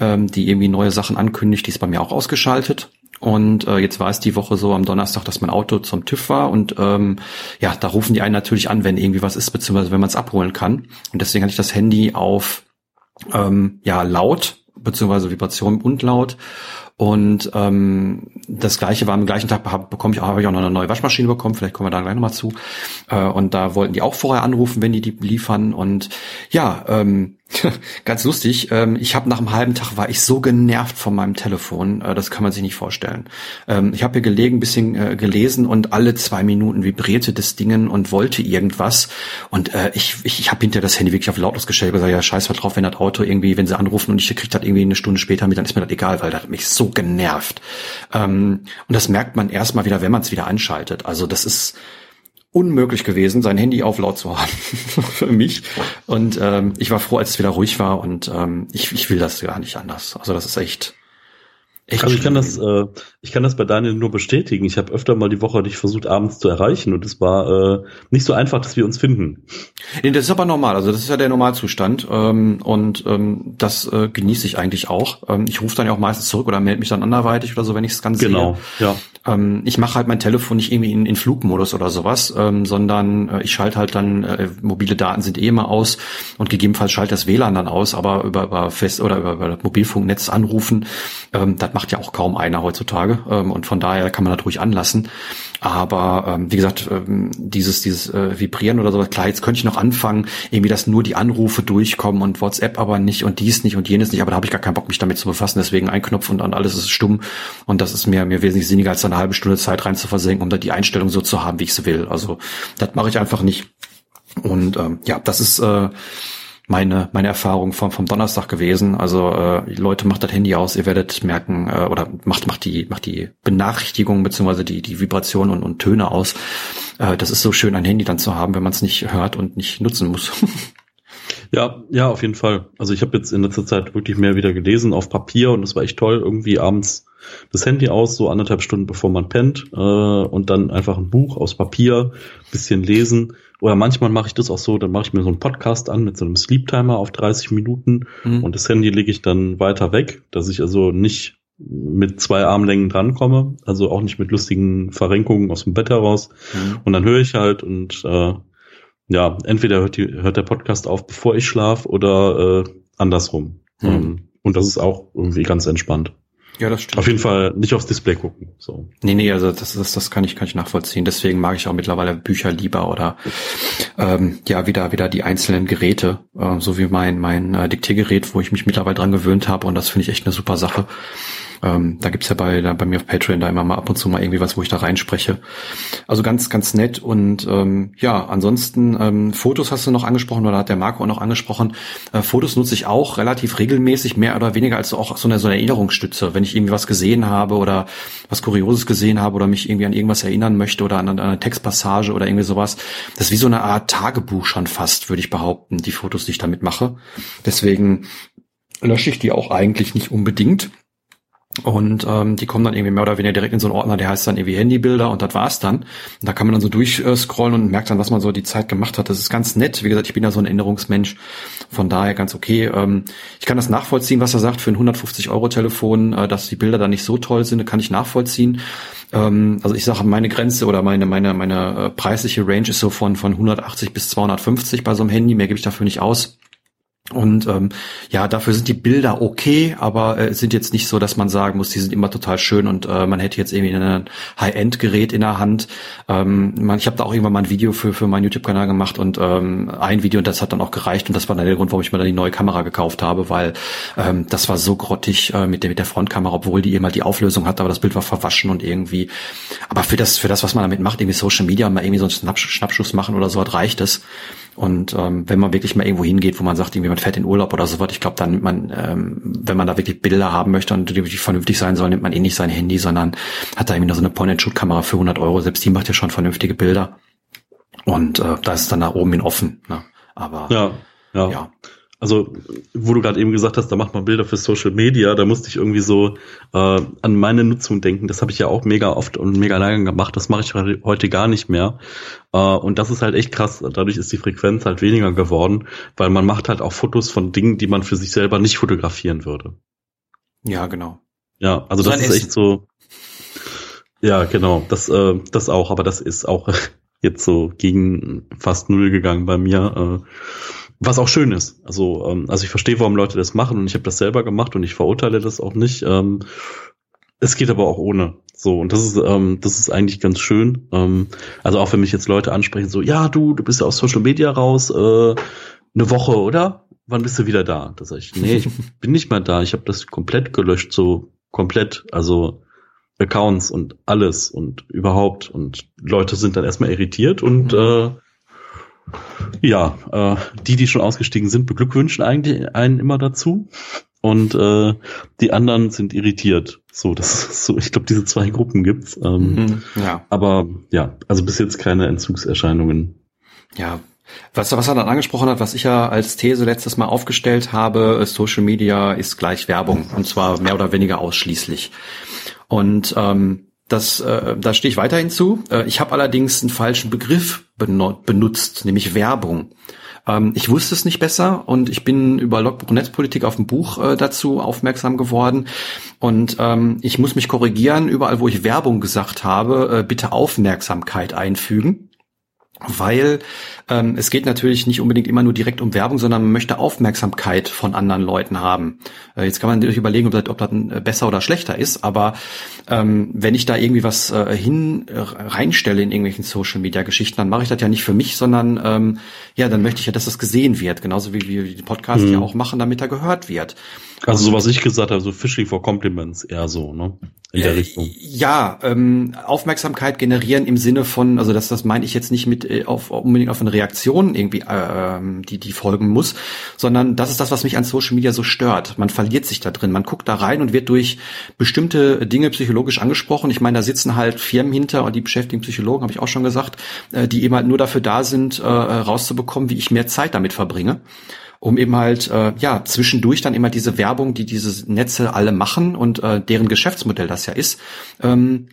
ähm, die irgendwie neue Sachen ankündigt, die ist bei mir auch ausgeschaltet. Und äh, jetzt war es die Woche so am Donnerstag, dass mein Auto zum TÜV war und ähm, ja, da rufen die einen natürlich an, wenn irgendwie was ist, beziehungsweise wenn man es abholen kann. Und deswegen hatte ich das Handy auf ähm, ja laut beziehungsweise Vibration und laut und ähm, das gleiche war am gleichen Tag hab, bekomme ich, habe ich auch noch eine neue Waschmaschine bekommen, vielleicht kommen wir da gleich nochmal zu. Äh, und da wollten die auch vorher anrufen, wenn die die liefern. Und ja, ähm, (laughs) Ganz lustig. Ähm, ich habe nach einem halben Tag war ich so genervt von meinem Telefon, äh, das kann man sich nicht vorstellen. Ähm, ich habe hier gelegen, ein bisschen äh, gelesen und alle zwei Minuten vibrierte das Dingen und wollte irgendwas. Und äh, ich, ich, ich habe hinter das Handy wirklich auf lautlos gestellt, gesagt, ja, scheiß mal drauf, wenn das Auto irgendwie, wenn sie anrufen und ich kriege das irgendwie eine Stunde später mit, dann ist mir das egal, weil das hat mich so genervt. Ähm, und das merkt man erstmal wieder, wenn man es wieder anschaltet. Also das ist unmöglich gewesen, sein Handy auf laut zu haben (laughs) für mich. Und ähm, ich war froh, als es wieder ruhig war und ähm, ich, ich will das gar nicht anders. Also das ist echt Echt also ich kann das, äh, ich kann das bei Daniel nur bestätigen. Ich habe öfter mal die Woche dich versucht, abends zu erreichen und es war äh, nicht so einfach, dass wir uns finden. Nee, das ist aber normal. Also das ist ja der Normalzustand ähm, und ähm, das äh, genieße ich eigentlich auch. Ähm, ich rufe dann ja auch meistens zurück oder melde mich dann anderweitig oder so, wenn ich es ganz genau, sehe. Genau, ja. Ähm, ich mache halt mein Telefon nicht irgendwie in, in Flugmodus oder sowas, ähm, sondern äh, ich schalte halt dann äh, mobile Daten sind eh immer aus und gegebenenfalls schalte das WLAN dann aus, aber über, über Fest oder über, über Mobilfunknetz anrufen, ähm, das macht ja auch kaum einer heutzutage ähm, und von daher kann man das ruhig anlassen. Aber ähm, wie gesagt, ähm, dieses dieses äh, Vibrieren oder sowas, klar, jetzt könnte ich noch anfangen, irgendwie, dass nur die Anrufe durchkommen und WhatsApp aber nicht und dies nicht und jenes nicht, aber da habe ich gar keinen Bock, mich damit zu befassen. Deswegen ein Knopf und dann alles ist stumm und das ist mir mir wesentlich sinniger, als eine halbe Stunde Zeit rein zu versenken, um da die Einstellung so zu haben, wie ich sie will. Also das mache ich einfach nicht. Und ähm, ja, das ist äh, meine, meine Erfahrung vom, vom Donnerstag gewesen. Also äh, Leute, macht das Handy aus, ihr werdet merken, äh, oder macht, macht die, macht die Benachrichtigung beziehungsweise die, die Vibration und, und Töne aus. Äh, das ist so schön, ein Handy dann zu haben, wenn man es nicht hört und nicht nutzen muss. (laughs) Ja, ja, auf jeden Fall. Also ich habe jetzt in letzter Zeit wirklich mehr wieder gelesen auf Papier und es war echt toll, irgendwie abends das Handy aus, so anderthalb Stunden bevor man pennt, äh, und dann einfach ein Buch aus Papier, bisschen lesen. Oder manchmal mache ich das auch so, dann mache ich mir so einen Podcast an mit so einem Sleep Timer auf 30 Minuten mhm. und das Handy lege ich dann weiter weg, dass ich also nicht mit zwei Armlängen drankomme, also auch nicht mit lustigen Verrenkungen aus dem Bett heraus. Mhm. Und dann höre ich halt und äh, ja, entweder hört, die, hört der Podcast auf, bevor ich schlafe oder äh, andersrum. Mhm. Ähm, und das ist auch irgendwie ganz entspannt. Ja, das stimmt. Auf jeden Fall nicht aufs Display gucken. So. Nee, nee, also das, das, das kann ich, kann ich nachvollziehen. Deswegen mag ich auch mittlerweile Bücher lieber oder ähm, ja, wieder, wieder die einzelnen Geräte, äh, so wie mein, mein äh, Diktiergerät, wo ich mich mittlerweile dran gewöhnt habe und das finde ich echt eine super Sache. Ähm, da gibt's ja bei, da, bei mir auf Patreon da immer mal ab und zu mal irgendwie was, wo ich da reinspreche. Also ganz, ganz nett. Und ähm, ja, ansonsten ähm, Fotos hast du noch angesprochen oder hat der Marco auch noch angesprochen. Äh, Fotos nutze ich auch relativ regelmäßig, mehr oder weniger als auch so eine, so eine Erinnerungsstütze. Wenn ich irgendwie was gesehen habe oder was Kurioses gesehen habe oder mich irgendwie an irgendwas erinnern möchte oder an, an eine Textpassage oder irgendwie sowas. Das ist wie so eine Art Tagebuch schon fast, würde ich behaupten, die Fotos, die ich damit mache. Deswegen lösche ich die auch eigentlich nicht unbedingt. Und ähm, die kommen dann irgendwie mehr oder weniger direkt in so einen Ordner, der heißt dann irgendwie Handybilder und das war's dann. Und da kann man dann so durchscrollen und merkt dann, was man so die Zeit gemacht hat. Das ist ganz nett. Wie gesagt, ich bin ja so ein Erinnerungsmensch. Von daher ganz okay. Ähm, ich kann das nachvollziehen, was er sagt, für ein 150-Euro-Telefon, äh, dass die Bilder da nicht so toll sind, kann ich nachvollziehen. Ähm, also ich sage, meine Grenze oder meine, meine, meine äh, preisliche Range ist so von, von 180 bis 250 bei so einem Handy. Mehr gebe ich dafür nicht aus. Und ähm, ja, dafür sind die Bilder okay, aber äh, sind jetzt nicht so, dass man sagen muss, die sind immer total schön und äh, man hätte jetzt irgendwie ein High-End-Gerät in der Hand. Ähm, man, ich habe da auch irgendwann mal ein Video für für meinen YouTube-Kanal gemacht und ähm, ein Video und das hat dann auch gereicht und das war dann der Grund, warum ich mir dann die neue Kamera gekauft habe, weil ähm, das war so grottig äh, mit der mit der Frontkamera, obwohl die eben halt die Auflösung hat, aber das Bild war verwaschen und irgendwie. Aber für das für das, was man damit macht, irgendwie Social Media mal irgendwie so einen Schnappschuss machen oder so, hat reicht es. Und ähm, wenn man wirklich mal irgendwo hingeht, wo man sagt, irgendwie man fährt in Urlaub oder so was, ich glaube, dann nimmt man, ähm, wenn man da wirklich Bilder haben möchte und die wirklich vernünftig sein soll, nimmt man eh nicht sein Handy, sondern hat da irgendwie noch so eine Point-and-Shoot-Kamera für 100 Euro. Selbst die macht ja schon vernünftige Bilder. Und äh, da ist dann da oben hin offen. Ne? Aber ja, ja. ja also wo du gerade eben gesagt hast, da macht man Bilder für Social Media, da musste ich irgendwie so äh, an meine Nutzung denken. Das habe ich ja auch mega oft und mega lange gemacht. Das mache ich heute gar nicht mehr. Äh, und das ist halt echt krass. Dadurch ist die Frequenz halt weniger geworden, weil man macht halt auch Fotos von Dingen, die man für sich selber nicht fotografieren würde. Ja, genau. Ja, also das, das ist echt so. Ja, genau. Das, äh, das auch. Aber das ist auch (laughs) jetzt so gegen fast null gegangen bei mir. Äh, was auch schön ist. Also, ähm, also ich verstehe, warum Leute das machen und ich habe das selber gemacht und ich verurteile das auch nicht. Ähm, es geht aber auch ohne. So, und das ist, ähm, das ist eigentlich ganz schön. Ähm, also auch wenn mich jetzt Leute ansprechen, so, ja, du, du bist ja aus Social Media raus, äh, eine Woche, oder? Wann bist du wieder da? Da sage ich, nee, ich (laughs) bin nicht mehr da. Ich habe das komplett gelöscht, so komplett, also Accounts und alles und überhaupt. Und Leute sind dann erstmal irritiert und mhm. äh, ja, äh, die, die schon ausgestiegen sind, beglückwünschen eigentlich einen immer dazu. Und äh, die anderen sind irritiert. So, das so, ich glaube, diese zwei Gruppen gibt's. Ähm, mhm, ja. Aber ja, also bis jetzt keine Entzugserscheinungen. Ja, was, was er dann angesprochen hat, was ich ja als These letztes Mal aufgestellt habe, Social Media ist gleich Werbung und zwar mehr oder weniger ausschließlich. Und ähm, das, äh, da stehe ich weiterhin zu. Äh, ich habe allerdings einen falschen Begriff benutzt, nämlich Werbung. Ähm, ich wusste es nicht besser und ich bin über Logbuch Netzpolitik auf ein Buch äh, dazu aufmerksam geworden. Und ähm, ich muss mich korrigieren, überall wo ich Werbung gesagt habe, äh, bitte Aufmerksamkeit einfügen. Weil ähm, es geht natürlich nicht unbedingt immer nur direkt um Werbung, sondern man möchte Aufmerksamkeit von anderen Leuten haben. Äh, jetzt kann man natürlich überlegen, ob das, ob das äh, besser oder schlechter ist, aber ähm, wenn ich da irgendwie was äh, hin äh, reinstelle in irgendwelchen Social Media Geschichten, dann mache ich das ja nicht für mich, sondern ähm, ja, dann möchte ich ja, dass das gesehen wird, genauso wie wir die Podcasts mhm. ja auch machen, damit er gehört wird. Also so was ich gesagt habe, so Fishing for Compliments eher so, ne? In der äh, Richtung. Ja, ähm, Aufmerksamkeit generieren im Sinne von, also das, das meine ich jetzt nicht mit äh, auf unbedingt auf eine Reaktion irgendwie, äh, die die folgen muss, sondern das ist das, was mich an Social Media so stört. Man verliert sich da drin, man guckt da rein und wird durch bestimmte Dinge psychologisch angesprochen. Ich meine, da sitzen halt Firmen hinter und die beschäftigen Psychologen, habe ich auch schon gesagt, äh, die eben halt nur dafür da sind, äh, rauszubekommen, wie ich mehr Zeit damit verbringe um eben halt äh, ja zwischendurch dann immer diese Werbung, die diese Netze alle machen und äh, deren Geschäftsmodell das ja ist, ähm,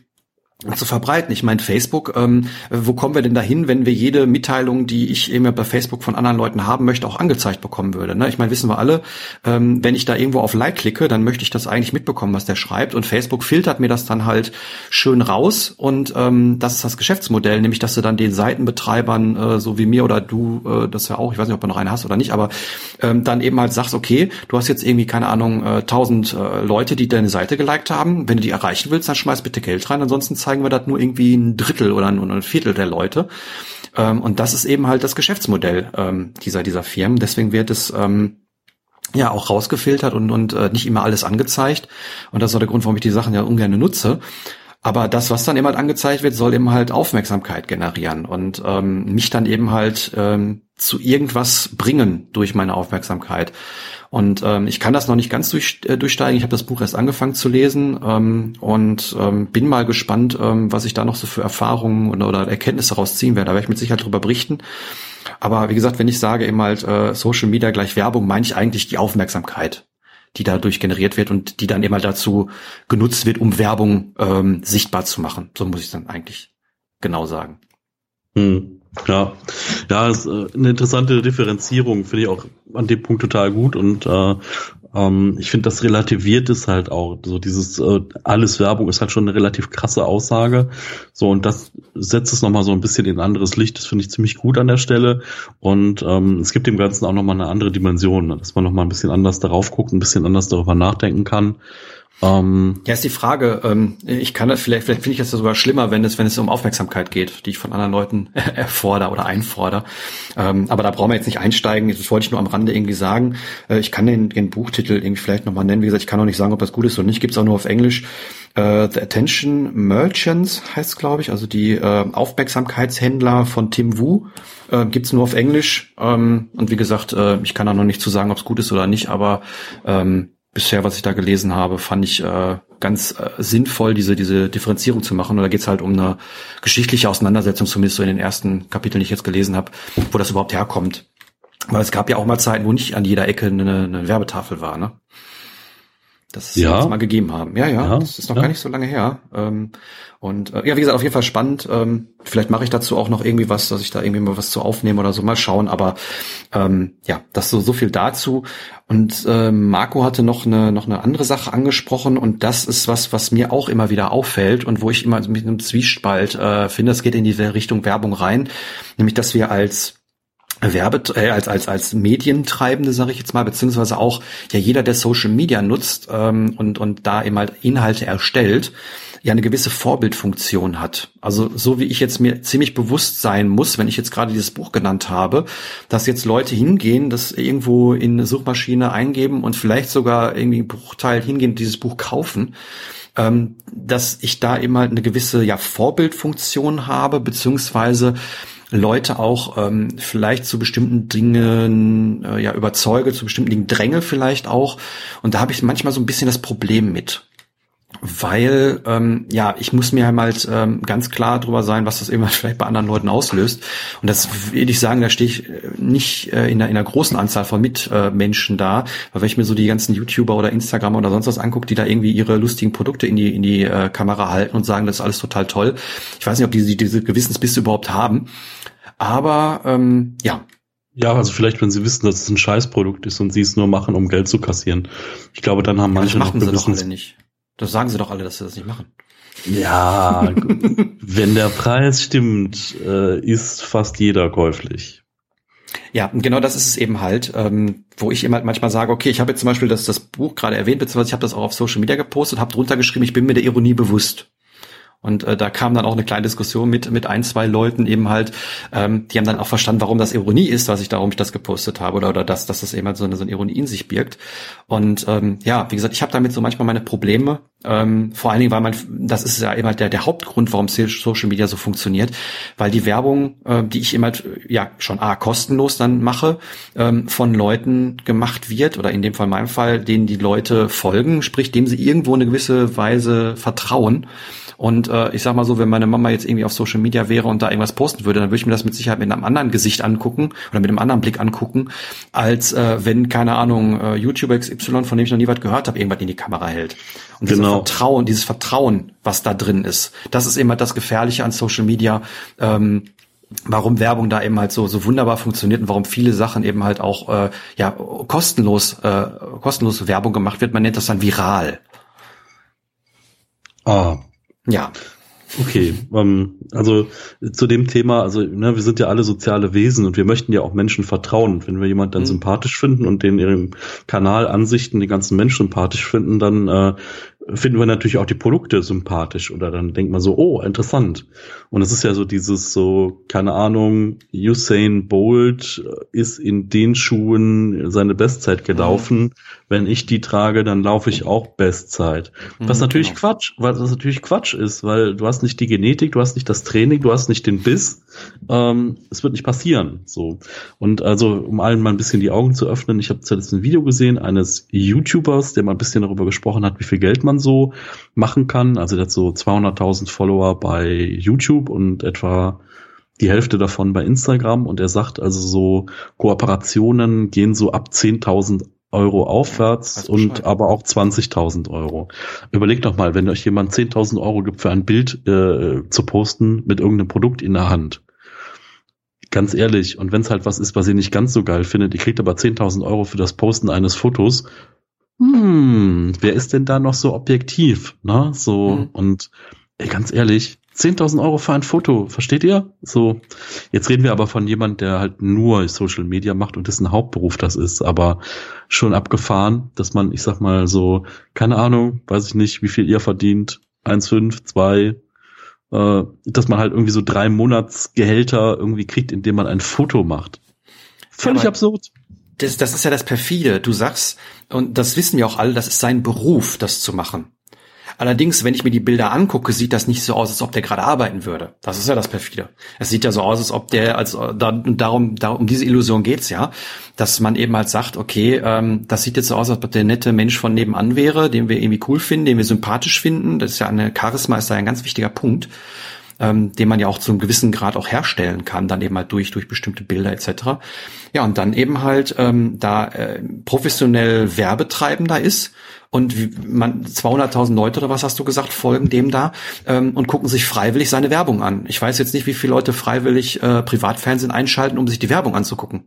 zu verbreiten. Ich meine, Facebook, ähm, wo kommen wir denn dahin, wenn wir jede Mitteilung, die ich eben bei Facebook von anderen Leuten haben möchte, auch angezeigt bekommen würde? Ne? Ich meine, wissen wir alle, ähm, wenn ich da irgendwo auf Like klicke, dann möchte ich das eigentlich mitbekommen, was der schreibt. Und Facebook filtert mir das dann halt schön raus. Und ähm, das ist das Geschäftsmodell, nämlich dass du dann den Seitenbetreibern, äh, so wie mir oder du, äh, das ja auch, ich weiß nicht, ob du noch eine hast oder nicht, aber ähm, dann eben halt sagst, okay, du hast jetzt irgendwie, keine Ahnung, äh, tausend äh, Leute, die deine Seite geliked haben. Wenn du die erreichen willst, dann schmeiß bitte Geld rein, ansonsten zeigen wir das nur irgendwie ein Drittel oder ein Viertel der Leute. Ähm, und das ist eben halt das Geschäftsmodell ähm, dieser, dieser Firmen. Deswegen wird es ähm, ja auch rausgefiltert und, und äh, nicht immer alles angezeigt. Und das ist auch der Grund, warum ich die Sachen ja ungern nutze. Aber das, was dann eben halt angezeigt wird, soll eben halt Aufmerksamkeit generieren und ähm, mich dann eben halt ähm, zu irgendwas bringen durch meine Aufmerksamkeit. Und ähm, ich kann das noch nicht ganz durch, äh, durchsteigen. Ich habe das Buch erst angefangen zu lesen ähm, und ähm, bin mal gespannt, ähm, was ich da noch so für Erfahrungen oder, oder Erkenntnisse rausziehen werde. Da werde ich mit Sicherheit drüber berichten. Aber wie gesagt, wenn ich sage eben halt äh, Social Media gleich Werbung, meine ich eigentlich die Aufmerksamkeit, die dadurch generiert wird und die dann immer dazu genutzt wird, um Werbung ähm, sichtbar zu machen. So muss ich dann eigentlich genau sagen. Hm. Ja, ja, ist äh, eine interessante Differenzierung, finde ich auch an dem Punkt total gut und äh, ähm, ich finde, das relativiert es halt auch. So dieses äh, alles Werbung ist halt schon eine relativ krasse Aussage. So und das setzt es nochmal so ein bisschen in ein anderes Licht. Das finde ich ziemlich gut an der Stelle und ähm, es gibt dem Ganzen auch nochmal eine andere Dimension, dass man nochmal ein bisschen anders darauf guckt, ein bisschen anders darüber nachdenken kann. Ähm, ja, ist die Frage. Ähm, ich kann das vielleicht, vielleicht finde ich das sogar schlimmer, wenn es, wenn es um Aufmerksamkeit geht, die ich von anderen Leuten (laughs) erfordere oder einfordere. Ähm, aber da brauchen wir jetzt nicht einsteigen. Das wollte ich nur am Rande irgendwie sagen. Äh, ich kann den, den Buchtitel irgendwie vielleicht nochmal nennen. Wie gesagt, ich kann auch nicht sagen, ob das gut ist oder nicht. Gibt's auch nur auf Englisch. Uh, The Attention Merchants heißt glaube ich, also die äh, Aufmerksamkeitshändler von Tim Wu. Äh, gibt's nur auf Englisch. Ähm, und wie gesagt, äh, ich kann da noch nicht zu sagen, ob es gut ist oder nicht, aber ähm, bisher, was ich da gelesen habe, fand ich äh, ganz äh, sinnvoll, diese, diese Differenzierung zu machen. Und da geht's halt um eine geschichtliche Auseinandersetzung, zumindest so in den ersten Kapiteln, die ich jetzt gelesen habe, wo das überhaupt herkommt. Weil es gab ja auch mal Zeiten, wo nicht an jeder Ecke eine, eine Werbetafel war, ne? Das ja. mal gegeben haben. Ja, ja, ja das ist noch ja. gar nicht so lange her. Ähm, und äh, ja, wie gesagt, auf jeden Fall spannend. Ähm, vielleicht mache ich dazu auch noch irgendwie was, dass ich da irgendwie mal was zu aufnehme oder so. Mal schauen. Aber ähm, ja, das so so viel dazu. Und äh, Marco hatte noch eine noch eine andere Sache angesprochen und das ist was, was mir auch immer wieder auffällt und wo ich immer mit einem Zwiespalt äh, finde. Es geht in diese Richtung Werbung rein, nämlich dass wir als Werbe äh, als als als Medientreibende sage ich jetzt mal beziehungsweise auch ja jeder der Social Media nutzt ähm, und und da eben halt Inhalte erstellt ja eine gewisse Vorbildfunktion hat. Also so wie ich jetzt mir ziemlich bewusst sein muss, wenn ich jetzt gerade dieses Buch genannt habe, dass jetzt Leute hingehen, das irgendwo in eine Suchmaschine eingeben und vielleicht sogar irgendwie einen Bruchteil hingehen dieses Buch kaufen, ähm, dass ich da immer halt eine gewisse ja Vorbildfunktion habe beziehungsweise Leute auch ähm, vielleicht zu bestimmten Dingen äh, ja überzeuge, zu bestimmten Dingen dränge vielleicht auch. Und da habe ich manchmal so ein bisschen das Problem mit. Weil, ähm, ja, ich muss mir halt ähm, ganz klar drüber sein, was das immer (laughs) vielleicht bei anderen Leuten auslöst. Und das will ich sagen, da stehe ich äh, nicht äh, in, einer, in einer großen Anzahl von Mitmenschen da, weil wenn ich mir so die ganzen YouTuber oder Instagramer oder sonst was angucke, die da irgendwie ihre lustigen Produkte in die, in die äh, Kamera halten und sagen, das ist alles total toll. Ich weiß nicht, ob die diese Gewissensbisse überhaupt haben. Aber ähm, ja, ja, also vielleicht, wenn sie wissen, dass es ein Scheißprodukt ist und sie es nur machen, um Geld zu kassieren. Ich glaube, dann haben manche ja, noch sie doch alle nicht. Das sagen sie doch alle, dass sie das nicht machen. Ja, (laughs) wenn der Preis stimmt, äh, ist fast jeder käuflich. Ja, genau das ist es eben halt, ähm, wo ich immer manchmal sage, okay, ich habe jetzt zum Beispiel das, das Buch gerade erwähnt, beziehungsweise ich habe das auch auf Social Media gepostet, habe drunter geschrieben, ich bin mir der Ironie bewusst. Und äh, da kam dann auch eine kleine Diskussion mit mit ein, zwei Leuten eben halt, ähm, die haben dann auch verstanden, warum das Ironie ist, was ich darum ich das gepostet habe oder oder dass, dass das eben halt so eine, so eine Ironie in sich birgt. Und ähm, ja, wie gesagt, ich habe damit so manchmal meine Probleme, ähm, vor allen Dingen, weil man, das ist ja immer der, der Hauptgrund, warum Social Media so funktioniert, weil die Werbung, äh, die ich immer ja schon a kostenlos dann mache, ähm, von Leuten gemacht wird oder in dem Fall in meinem Fall, denen die Leute folgen, sprich, dem sie irgendwo eine gewisse Weise vertrauen. Und äh, ich sag mal so, wenn meine Mama jetzt irgendwie auf Social Media wäre und da irgendwas posten würde, dann würde ich mir das mit Sicherheit mit einem anderen Gesicht angucken oder mit einem anderen Blick angucken, als äh, wenn, keine Ahnung, äh, YouTuber XY, von dem ich noch nie was gehört habe, irgendwas in die Kamera hält. Und genau. dieses Vertrauen, dieses Vertrauen, was da drin ist, das ist immer das Gefährliche an Social Media. Ähm, warum Werbung da eben halt so so wunderbar funktioniert und warum viele Sachen eben halt auch äh, ja kostenlos äh, kostenlose Werbung gemacht wird. Man nennt das dann viral. Ah, ja. Okay, ähm, also zu dem Thema, also ne, wir sind ja alle soziale Wesen und wir möchten ja auch Menschen vertrauen. Wenn wir jemanden dann mhm. sympathisch finden und den ihrem Kanal Ansichten die ganzen Menschen sympathisch finden, dann äh, finden wir natürlich auch die Produkte sympathisch oder dann denkt man so, oh, interessant. Und es ist ja so dieses so, keine Ahnung, Usain Bolt ist in den Schuhen seine Bestzeit gelaufen. Mhm. Wenn ich die trage, dann laufe ich auch Bestzeit. Was mhm, natürlich genau. Quatsch, weil das natürlich Quatsch ist, weil du hast nicht die Genetik, du hast nicht das Training, du hast nicht den Biss. Ähm, es wird nicht passieren. So. Und also, um allen mal ein bisschen die Augen zu öffnen, ich habe zuletzt ein Video gesehen eines YouTubers, der mal ein bisschen darüber gesprochen hat, wie viel Geld man so machen kann. Also der hat so 200.000 Follower bei YouTube und etwa die Hälfte davon bei Instagram und er sagt also so Kooperationen gehen so ab 10.000 Euro aufwärts und aber auch 20.000 Euro. Überlegt doch mal, wenn euch jemand 10.000 Euro gibt für ein Bild äh, zu posten mit irgendeinem Produkt in der Hand. Ganz ehrlich, und wenn es halt was ist, was ihr nicht ganz so geil findet, ihr kriegt aber 10.000 Euro für das Posten eines Fotos, hm, wer ist denn da noch so objektiv? Ne? So, mhm. und ey, ganz ehrlich, 10.000 Euro für ein Foto, versteht ihr? So, jetzt reden wir aber von jemand, der halt nur Social Media macht und dessen Hauptberuf das ist, aber schon abgefahren, dass man, ich sag mal so, keine Ahnung, weiß ich nicht, wie viel ihr verdient, 1,5, 2, äh, dass man halt irgendwie so drei Monatsgehälter irgendwie kriegt, indem man ein Foto macht. Völlig ja, absurd das, das ist ja das perfide. Du sagst, und das wissen wir auch alle, das ist sein Beruf, das zu machen. Allerdings, wenn ich mir die Bilder angucke, sieht das nicht so aus, als ob der gerade arbeiten würde. Das ist ja das perfide. Es sieht ja so aus, als ob der, als da, darum, darum, um diese Illusion geht's ja, dass man eben halt sagt, okay, ähm, das sieht jetzt so aus, als ob der nette Mensch von nebenan wäre, den wir irgendwie cool finden, den wir sympathisch finden. Das ist ja eine Charisma, ist da ein ganz wichtiger Punkt ähm, den man ja auch zu einem gewissen Grad auch herstellen kann, dann eben halt durch, durch bestimmte Bilder etc. Ja, und dann eben halt ähm, da äh, professionell Werbetreibender ist und wie man 200.000 Leute oder was hast du gesagt folgen dem da ähm, und gucken sich freiwillig seine Werbung an. Ich weiß jetzt nicht, wie viele Leute freiwillig äh, Privatfernsehen einschalten, um sich die Werbung anzugucken.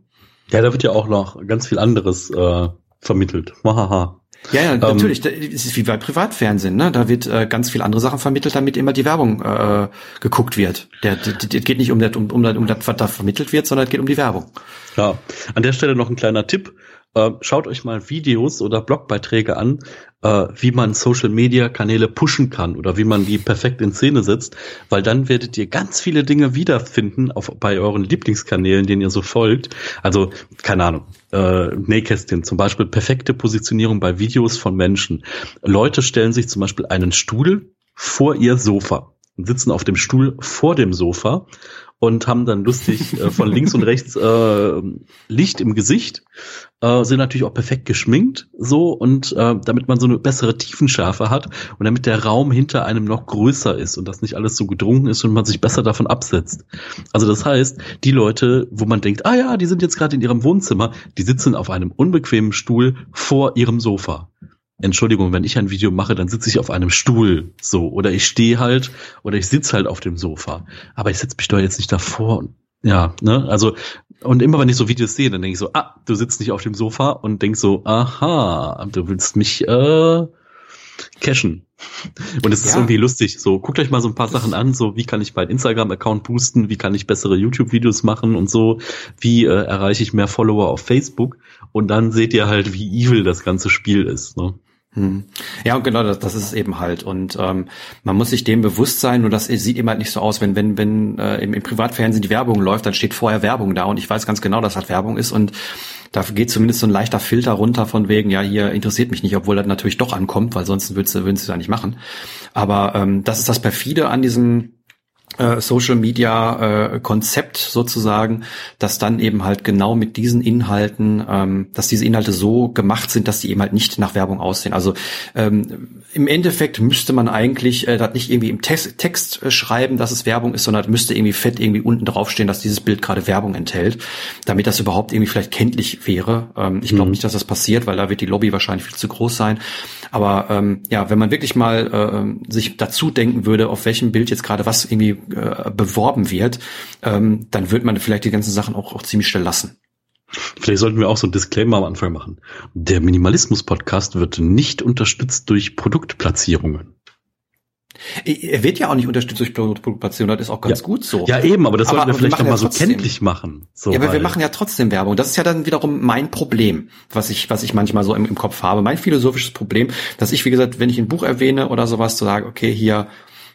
Ja, da wird ja auch noch ganz viel anderes äh, vermittelt. Mahaha. Ja, ja, ähm, natürlich. Das ist wie bei Privatfernsehen, ne? Da wird äh, ganz viel andere Sachen vermittelt, damit immer die Werbung äh, geguckt wird. Der, der, der geht nicht um, das, um, um, um das, was da vermittelt wird, sondern es geht um die Werbung. Ja, an der Stelle noch ein kleiner Tipp. Äh, schaut euch mal Videos oder Blogbeiträge an, äh, wie man Social Media Kanäle pushen kann oder wie man die perfekt in Szene setzt, weil dann werdet ihr ganz viele Dinge wiederfinden auf, bei euren Lieblingskanälen, denen ihr so folgt. Also, keine Ahnung, äh, Nähkästchen, zum Beispiel perfekte Positionierung bei Videos von Menschen. Leute stellen sich zum Beispiel einen Stuhl vor ihr Sofa und sitzen auf dem Stuhl vor dem Sofa und haben dann lustig äh, von links und rechts äh, Licht im Gesicht, äh, sind natürlich auch perfekt geschminkt, so und äh, damit man so eine bessere Tiefenschärfe hat und damit der Raum hinter einem noch größer ist und das nicht alles so gedrungen ist und man sich besser davon absetzt. Also das heißt, die Leute, wo man denkt, ah ja, die sind jetzt gerade in ihrem Wohnzimmer, die sitzen auf einem unbequemen Stuhl vor ihrem Sofa. Entschuldigung, wenn ich ein Video mache, dann sitze ich auf einem Stuhl so oder ich stehe halt oder ich sitze halt auf dem Sofa. Aber ich setze mich doch jetzt nicht davor. Ja, ne? Also und immer wenn ich so Videos sehe, dann denke ich so, ah, du sitzt nicht auf dem Sofa und denk so, aha, du willst mich äh, cashen. Und es ist irgendwie lustig. So, guckt euch mal so ein paar Sachen an. So, wie kann ich meinen Instagram-Account boosten? Wie kann ich bessere YouTube-Videos machen und so? Wie äh, erreiche ich mehr Follower auf Facebook? Und dann seht ihr halt, wie evil das ganze Spiel ist. Ne? Hm. Ja, und genau, das, das ist es eben halt. Und ähm, man muss sich dem bewusst sein, nur das sieht eben halt nicht so aus. Wenn, wenn, wenn äh, im, im Privatfernsehen die Werbung läuft, dann steht vorher Werbung da und ich weiß ganz genau, dass das Werbung ist und da geht zumindest so ein leichter Filter runter von wegen, ja, hier interessiert mich nicht, obwohl das natürlich doch ankommt, weil sonst würdest du, würdest du ja nicht machen. Aber ähm, das ist das perfide an diesem Social Media äh, Konzept sozusagen, dass dann eben halt genau mit diesen Inhalten, ähm, dass diese Inhalte so gemacht sind, dass die eben halt nicht nach Werbung aussehen. Also ähm, im Endeffekt müsste man eigentlich äh, das nicht irgendwie im Text, Text äh, schreiben, dass es Werbung ist, sondern müsste irgendwie fett irgendwie unten draufstehen, dass dieses Bild gerade Werbung enthält, damit das überhaupt irgendwie vielleicht kenntlich wäre. Ähm, ich glaube mhm. nicht, dass das passiert, weil da wird die Lobby wahrscheinlich viel zu groß sein. Aber ähm, ja, wenn man wirklich mal äh, sich dazu denken würde, auf welchem Bild jetzt gerade was irgendwie äh, beworben wird, ähm, dann wird man vielleicht die ganzen Sachen auch, auch ziemlich schnell lassen. Vielleicht sollten wir auch so ein Disclaimer am Anfang machen. Der Minimalismus-Podcast wird nicht unterstützt durch Produktplatzierungen. Er wird ja auch nicht unterstützt durch Produktplatzierung, das ist auch ganz ja. gut so. Ja, eben, aber das sollten wir vielleicht noch mal ja so kenntlich machen. So, ja, aber wir machen ja trotzdem Werbung. Das ist ja dann wiederum mein Problem, was ich, was ich manchmal so im, im Kopf habe. Mein philosophisches Problem, dass ich, wie gesagt, wenn ich ein Buch erwähne oder sowas, zu so sagen, okay, hier,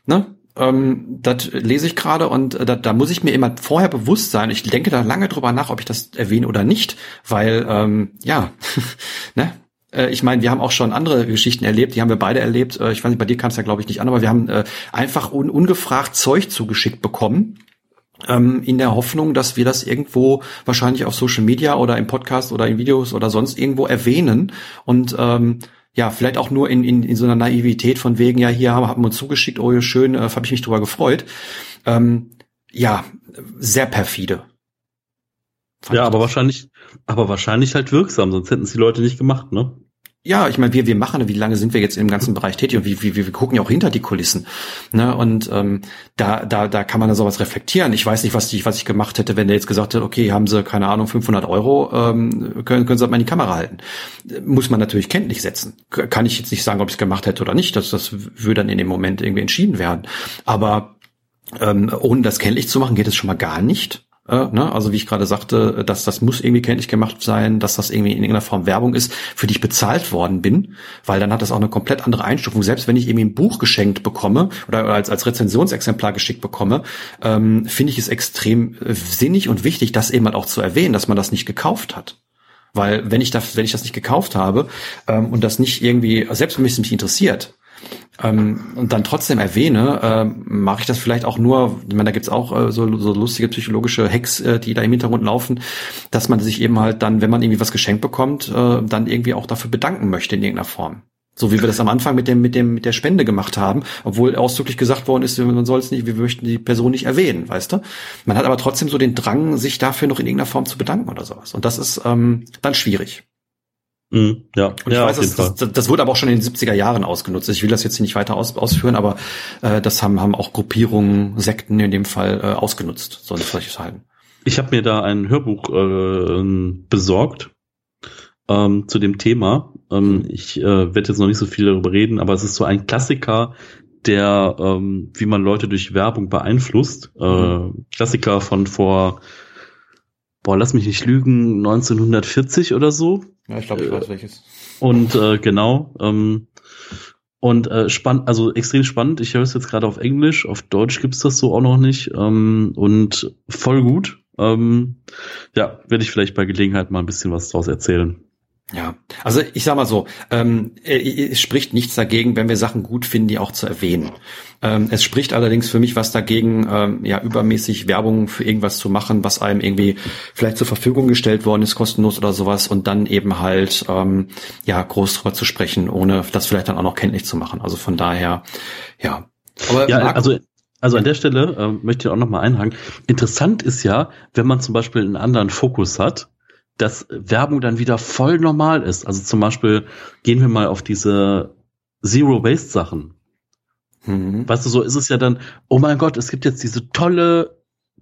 ne, ähm, das lese ich gerade und äh, da, da muss ich mir immer vorher bewusst sein. Ich denke da lange drüber nach, ob ich das erwähne oder nicht, weil ähm, ja, (laughs) ne? Äh, ich meine, wir haben auch schon andere Geschichten erlebt, die haben wir beide erlebt. Äh, ich weiß nicht, bei dir kam es ja glaube ich nicht an, aber wir haben äh, einfach un ungefragt Zeug zugeschickt bekommen ähm, in der Hoffnung, dass wir das irgendwo wahrscheinlich auf Social Media oder im Podcast oder in Videos oder sonst irgendwo erwähnen und ähm, ja, vielleicht auch nur in, in, in so einer Naivität von wegen, ja, hier haben, haben wir uns zugeschickt, oh, schön, äh, habe ich mich drüber gefreut. Ähm, ja, sehr perfide. ja, aber wahrscheinlich, aber wahrscheinlich halt wirksam, sonst hätten es die Leute nicht gemacht, ne? Ja, ich meine, wir, wir machen, wie lange sind wir jetzt im ganzen Bereich tätig und wie, wie, wir gucken ja auch hinter die Kulissen. Ne? Und ähm, da, da, da kann man dann sowas reflektieren. Ich weiß nicht, was ich, was ich gemacht hätte, wenn der jetzt gesagt hätte, okay, haben Sie, keine Ahnung, 500 Euro, ähm, können, können Sie mal in die Kamera halten. Muss man natürlich kenntlich setzen. Kann ich jetzt nicht sagen, ob ich es gemacht hätte oder nicht. Das, das würde dann in dem Moment irgendwie entschieden werden. Aber ähm, ohne das kenntlich zu machen, geht es schon mal gar nicht. Äh, ne? Also wie ich gerade sagte, dass das muss irgendwie kenntlich gemacht sein, dass das irgendwie in irgendeiner Form Werbung ist, für die ich bezahlt worden bin, weil dann hat das auch eine komplett andere Einstufung. Selbst wenn ich irgendwie ein Buch geschenkt bekomme oder als, als Rezensionsexemplar geschickt bekomme, ähm, finde ich es extrem äh, sinnig und wichtig, das eben halt auch zu erwähnen, dass man das nicht gekauft hat. Weil wenn ich das, wenn ich das nicht gekauft habe ähm, und das nicht irgendwie, selbst wenn mich es nicht interessiert, ähm, und dann trotzdem erwähne, äh, mache ich das vielleicht auch nur, ich meine, da gibt's auch äh, so, so lustige psychologische Hacks, äh, die da im Hintergrund laufen, dass man sich eben halt dann, wenn man irgendwie was geschenkt bekommt, äh, dann irgendwie auch dafür bedanken möchte in irgendeiner Form. So wie wir das am Anfang mit dem, mit dem, mit der Spende gemacht haben, obwohl ausdrücklich gesagt worden ist, man soll es nicht, wir möchten die Person nicht erwähnen, weißt du? Man hat aber trotzdem so den Drang, sich dafür noch in irgendeiner Form zu bedanken oder sowas. Und das ist ähm, dann schwierig. Mhm, ja, und ich ja, weiß, das, das, das, wurde aber auch schon in den 70er Jahren ausgenutzt. Ich will das jetzt nicht weiter aus, ausführen, aber äh, das haben, haben auch Gruppierungen, Sekten in dem Fall äh, ausgenutzt, so ein solches Verhalten. Ich habe mir da ein Hörbuch äh, besorgt ähm, zu dem Thema. Ähm, ich äh, werde jetzt noch nicht so viel darüber reden, aber es ist so ein Klassiker, der, ähm, wie man Leute durch Werbung beeinflusst. Äh, mhm. Klassiker von vor boah, lass mich nicht lügen, 1940 oder so. Ja, ich glaube, ich weiß welches. Und äh, genau. Ähm, und äh, spannend, also extrem spannend. Ich höre es jetzt gerade auf Englisch, auf Deutsch gibt's das so auch noch nicht. Ähm, und voll gut. Ähm, ja, werde ich vielleicht bei Gelegenheit mal ein bisschen was draus erzählen. Ja, also ich sag mal so, ähm, es spricht nichts dagegen, wenn wir Sachen gut finden, die auch zu erwähnen. Ähm, es spricht allerdings für mich was dagegen, ähm, ja, übermäßig Werbung für irgendwas zu machen, was einem irgendwie vielleicht zur Verfügung gestellt worden ist, kostenlos oder sowas, und dann eben halt, ähm, ja, groß drüber zu sprechen, ohne das vielleicht dann auch noch kenntlich zu machen. Also von daher, ja. Aber ja, Marco, also also an der Stelle äh, möchte ich auch noch mal einhaken. Interessant ist ja, wenn man zum Beispiel einen anderen Fokus hat, dass Werbung dann wieder voll normal ist. Also zum Beispiel gehen wir mal auf diese Zero-Waste-Sachen. Mhm. Weißt du, so ist es ja dann, oh mein Gott, es gibt jetzt diese tolle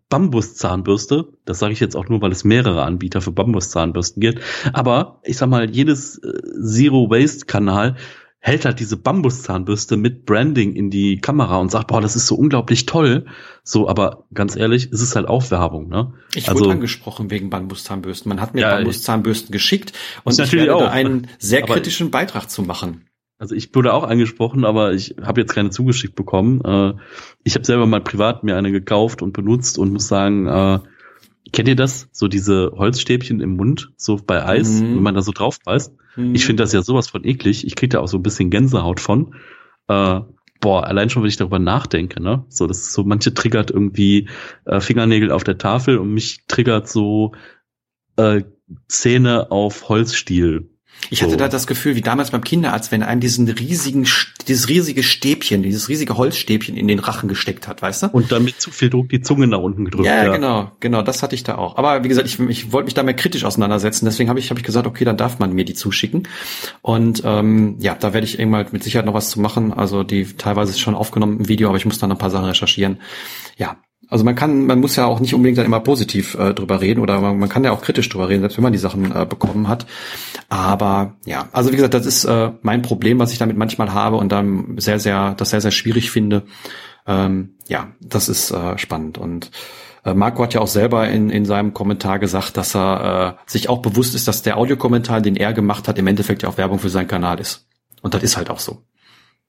Bambuszahnbürste. Das sage ich jetzt auch nur, weil es mehrere Anbieter für Bambuszahnbürsten gibt. Aber ich sag mal, jedes äh, Zero-Waste-Kanal hält halt diese Bambuszahnbürste mit Branding in die Kamera und sagt, boah, das ist so unglaublich toll. So, aber ganz ehrlich, es ist halt auch Werbung, ne? Ich also, wurde angesprochen wegen Bambuszahnbürsten. Man hat mir ja, Bambuszahnbürsten geschickt und ich werde da einen sehr kritischen Beitrag zu machen. Also ich wurde auch angesprochen, aber ich habe jetzt keine zugeschickt bekommen. Äh, ich habe selber mal privat mir eine gekauft und benutzt und muss sagen, äh, kennt ihr das? So diese Holzstäbchen im Mund, so bei Eis, mhm. wenn man da so drauf beißt. Mhm. Ich finde das ja sowas von eklig. Ich kriege da auch so ein bisschen Gänsehaut von. Äh, boah, allein schon, wenn ich darüber nachdenke, ne? So, das ist so, manche triggert irgendwie äh, Fingernägel auf der Tafel und mich triggert so äh, Zähne auf Holzstiel. Ich hatte so. da das Gefühl, wie damals beim Kinderarzt, wenn einen diesen riesigen, dieses riesige Stäbchen, dieses riesige Holzstäbchen in den Rachen gesteckt hat, weißt du? Und damit zu viel Druck die Zunge nach unten gedrückt. Ja, ja, genau, genau, das hatte ich da auch. Aber wie gesagt, ich, ich wollte mich da mehr kritisch auseinandersetzen, deswegen habe ich, hab ich gesagt, okay, dann darf man mir die zuschicken. Und ähm, ja, da werde ich irgendwann mit Sicherheit noch was zu machen. Also die teilweise ist schon aufgenommen im Video, aber ich muss dann ein paar Sachen recherchieren. Ja, also man kann, man muss ja auch nicht unbedingt dann immer positiv äh, drüber reden oder man, man, kann ja auch kritisch drüber reden, selbst wenn man die Sachen äh, bekommen hat. Aber ja, also wie gesagt, das ist äh, mein Problem, was ich damit manchmal habe und dann sehr, sehr, das sehr, sehr schwierig finde. Ähm, ja, das ist äh, spannend und äh, Marco hat ja auch selber in, in seinem Kommentar gesagt, dass er äh, sich auch bewusst ist, dass der Audiokommentar, den er gemacht hat, im Endeffekt ja auch Werbung für seinen Kanal ist. Und das ist halt auch so.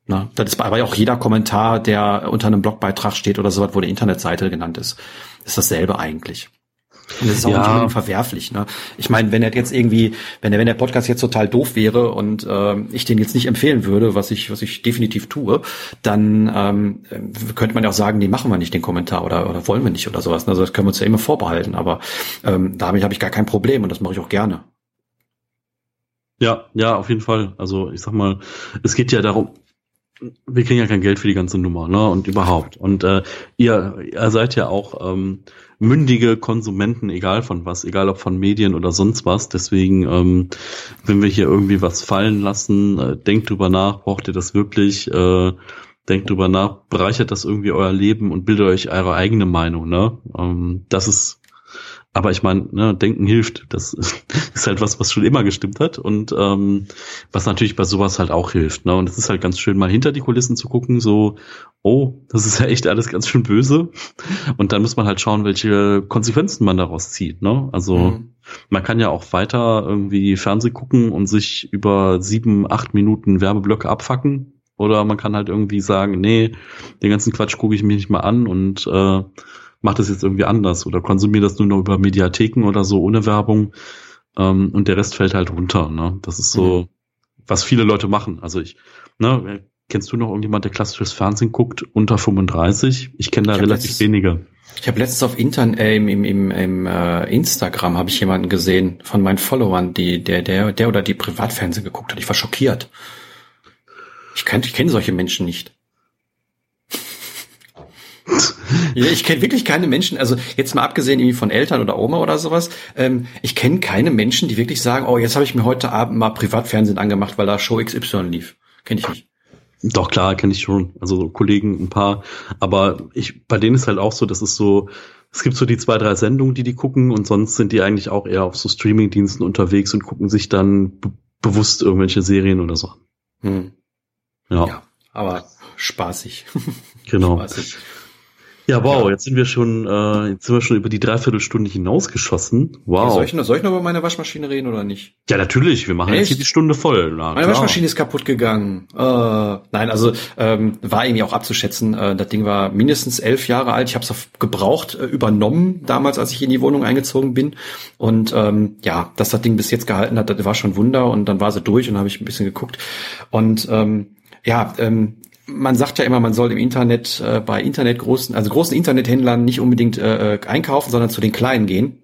Na, das ist aber auch jeder Kommentar, der unter einem Blogbeitrag steht oder sowas, wo die Internetseite genannt ist, ist dasselbe eigentlich. Und das ist auch ja. nicht verwerflich. Ne? Ich meine, wenn er jetzt irgendwie, wenn der, wenn der Podcast jetzt total doof wäre und äh, ich den jetzt nicht empfehlen würde, was ich, was ich definitiv tue, dann ähm, könnte man ja auch sagen, nee, machen wir nicht den Kommentar oder, oder wollen wir nicht oder sowas. Also das können wir uns ja immer vorbehalten. Aber ähm, damit habe ich gar kein Problem und das mache ich auch gerne. Ja, ja, auf jeden Fall. Also ich sag mal, es geht ja darum, wir kriegen ja kein Geld für die ganze Nummer, ne? Und überhaupt. Und äh, ihr, ihr seid ja auch ähm, mündige Konsumenten, egal von was, egal ob von Medien oder sonst was. Deswegen, ähm, wenn wir hier irgendwie was fallen lassen, äh, denkt drüber nach, braucht ihr das wirklich? Äh, denkt drüber nach, bereichert das irgendwie euer Leben und bildet euch eure eigene Meinung, ne? Ähm, das ist aber ich meine, ne, Denken hilft. Das (laughs) ist halt was, was schon immer gestimmt hat und ähm, was natürlich bei sowas halt auch hilft. Ne? Und es ist halt ganz schön, mal hinter die Kulissen zu gucken, so, oh, das ist (laughs) ja echt alles ganz schön böse. Und dann muss man halt schauen, welche Konsequenzen man daraus zieht. Ne? Also mhm. man kann ja auch weiter irgendwie Fernseh gucken und sich über sieben, acht Minuten Werbeblöcke abfacken. Oder man kann halt irgendwie sagen, nee, den ganzen Quatsch gucke ich mir nicht mal an und äh, mach das jetzt irgendwie anders oder konsumiere das nur noch über Mediatheken oder so ohne Werbung ähm, und der Rest fällt halt runter. Ne? Das ist so, mhm. was viele Leute machen. Also ich, ne, kennst du noch irgendjemand, der klassisches Fernsehen guckt unter 35? Ich kenne da ich relativ letztes, wenige. Ich habe letztens auf Intern, äh, im, im, im, im äh, Instagram habe ich jemanden gesehen von meinen Followern, die der der der oder die Privatfernsehen geguckt hat. Ich war schockiert. Ich kenne ich kenne solche Menschen nicht. Ja, ich kenne wirklich keine Menschen, also jetzt mal abgesehen irgendwie von Eltern oder Oma oder sowas, ähm, ich kenne keine Menschen, die wirklich sagen, oh, jetzt habe ich mir heute Abend mal Privatfernsehen angemacht, weil da Show XY lief. Kenne ich nicht. Doch, klar, kenne ich schon. Also so Kollegen, ein paar. Aber ich, bei denen ist halt auch so, das ist so, es gibt so die zwei, drei Sendungen, die die gucken und sonst sind die eigentlich auch eher auf so Streamingdiensten unterwegs und gucken sich dann bewusst irgendwelche Serien oder so. Hm. Ja. ja. Aber spaßig. (laughs) Genau. spaßig. Ja, wow, jetzt sind wir schon, äh, jetzt sind wir schon über die Dreiviertelstunde hinausgeschossen. Wow. Ja, soll, ich noch, soll ich noch über meine Waschmaschine reden oder nicht? Ja, natürlich. Wir machen Echt? jetzt hier die Stunde voll. Na, meine klar. Waschmaschine ist kaputt gegangen. Äh, nein, also ähm, war irgendwie auch abzuschätzen. Äh, das Ding war mindestens elf Jahre alt. Ich habe es gebraucht äh, übernommen damals, als ich in die Wohnung eingezogen bin. Und ähm, ja, dass das Ding bis jetzt gehalten hat, das war schon Wunder. Und dann war sie durch und habe ich ein bisschen geguckt. Und ähm, ja, ähm, man sagt ja immer, man soll im Internet äh, bei Internet großen, also großen Internethändlern nicht unbedingt äh, äh, einkaufen, sondern zu den kleinen gehen.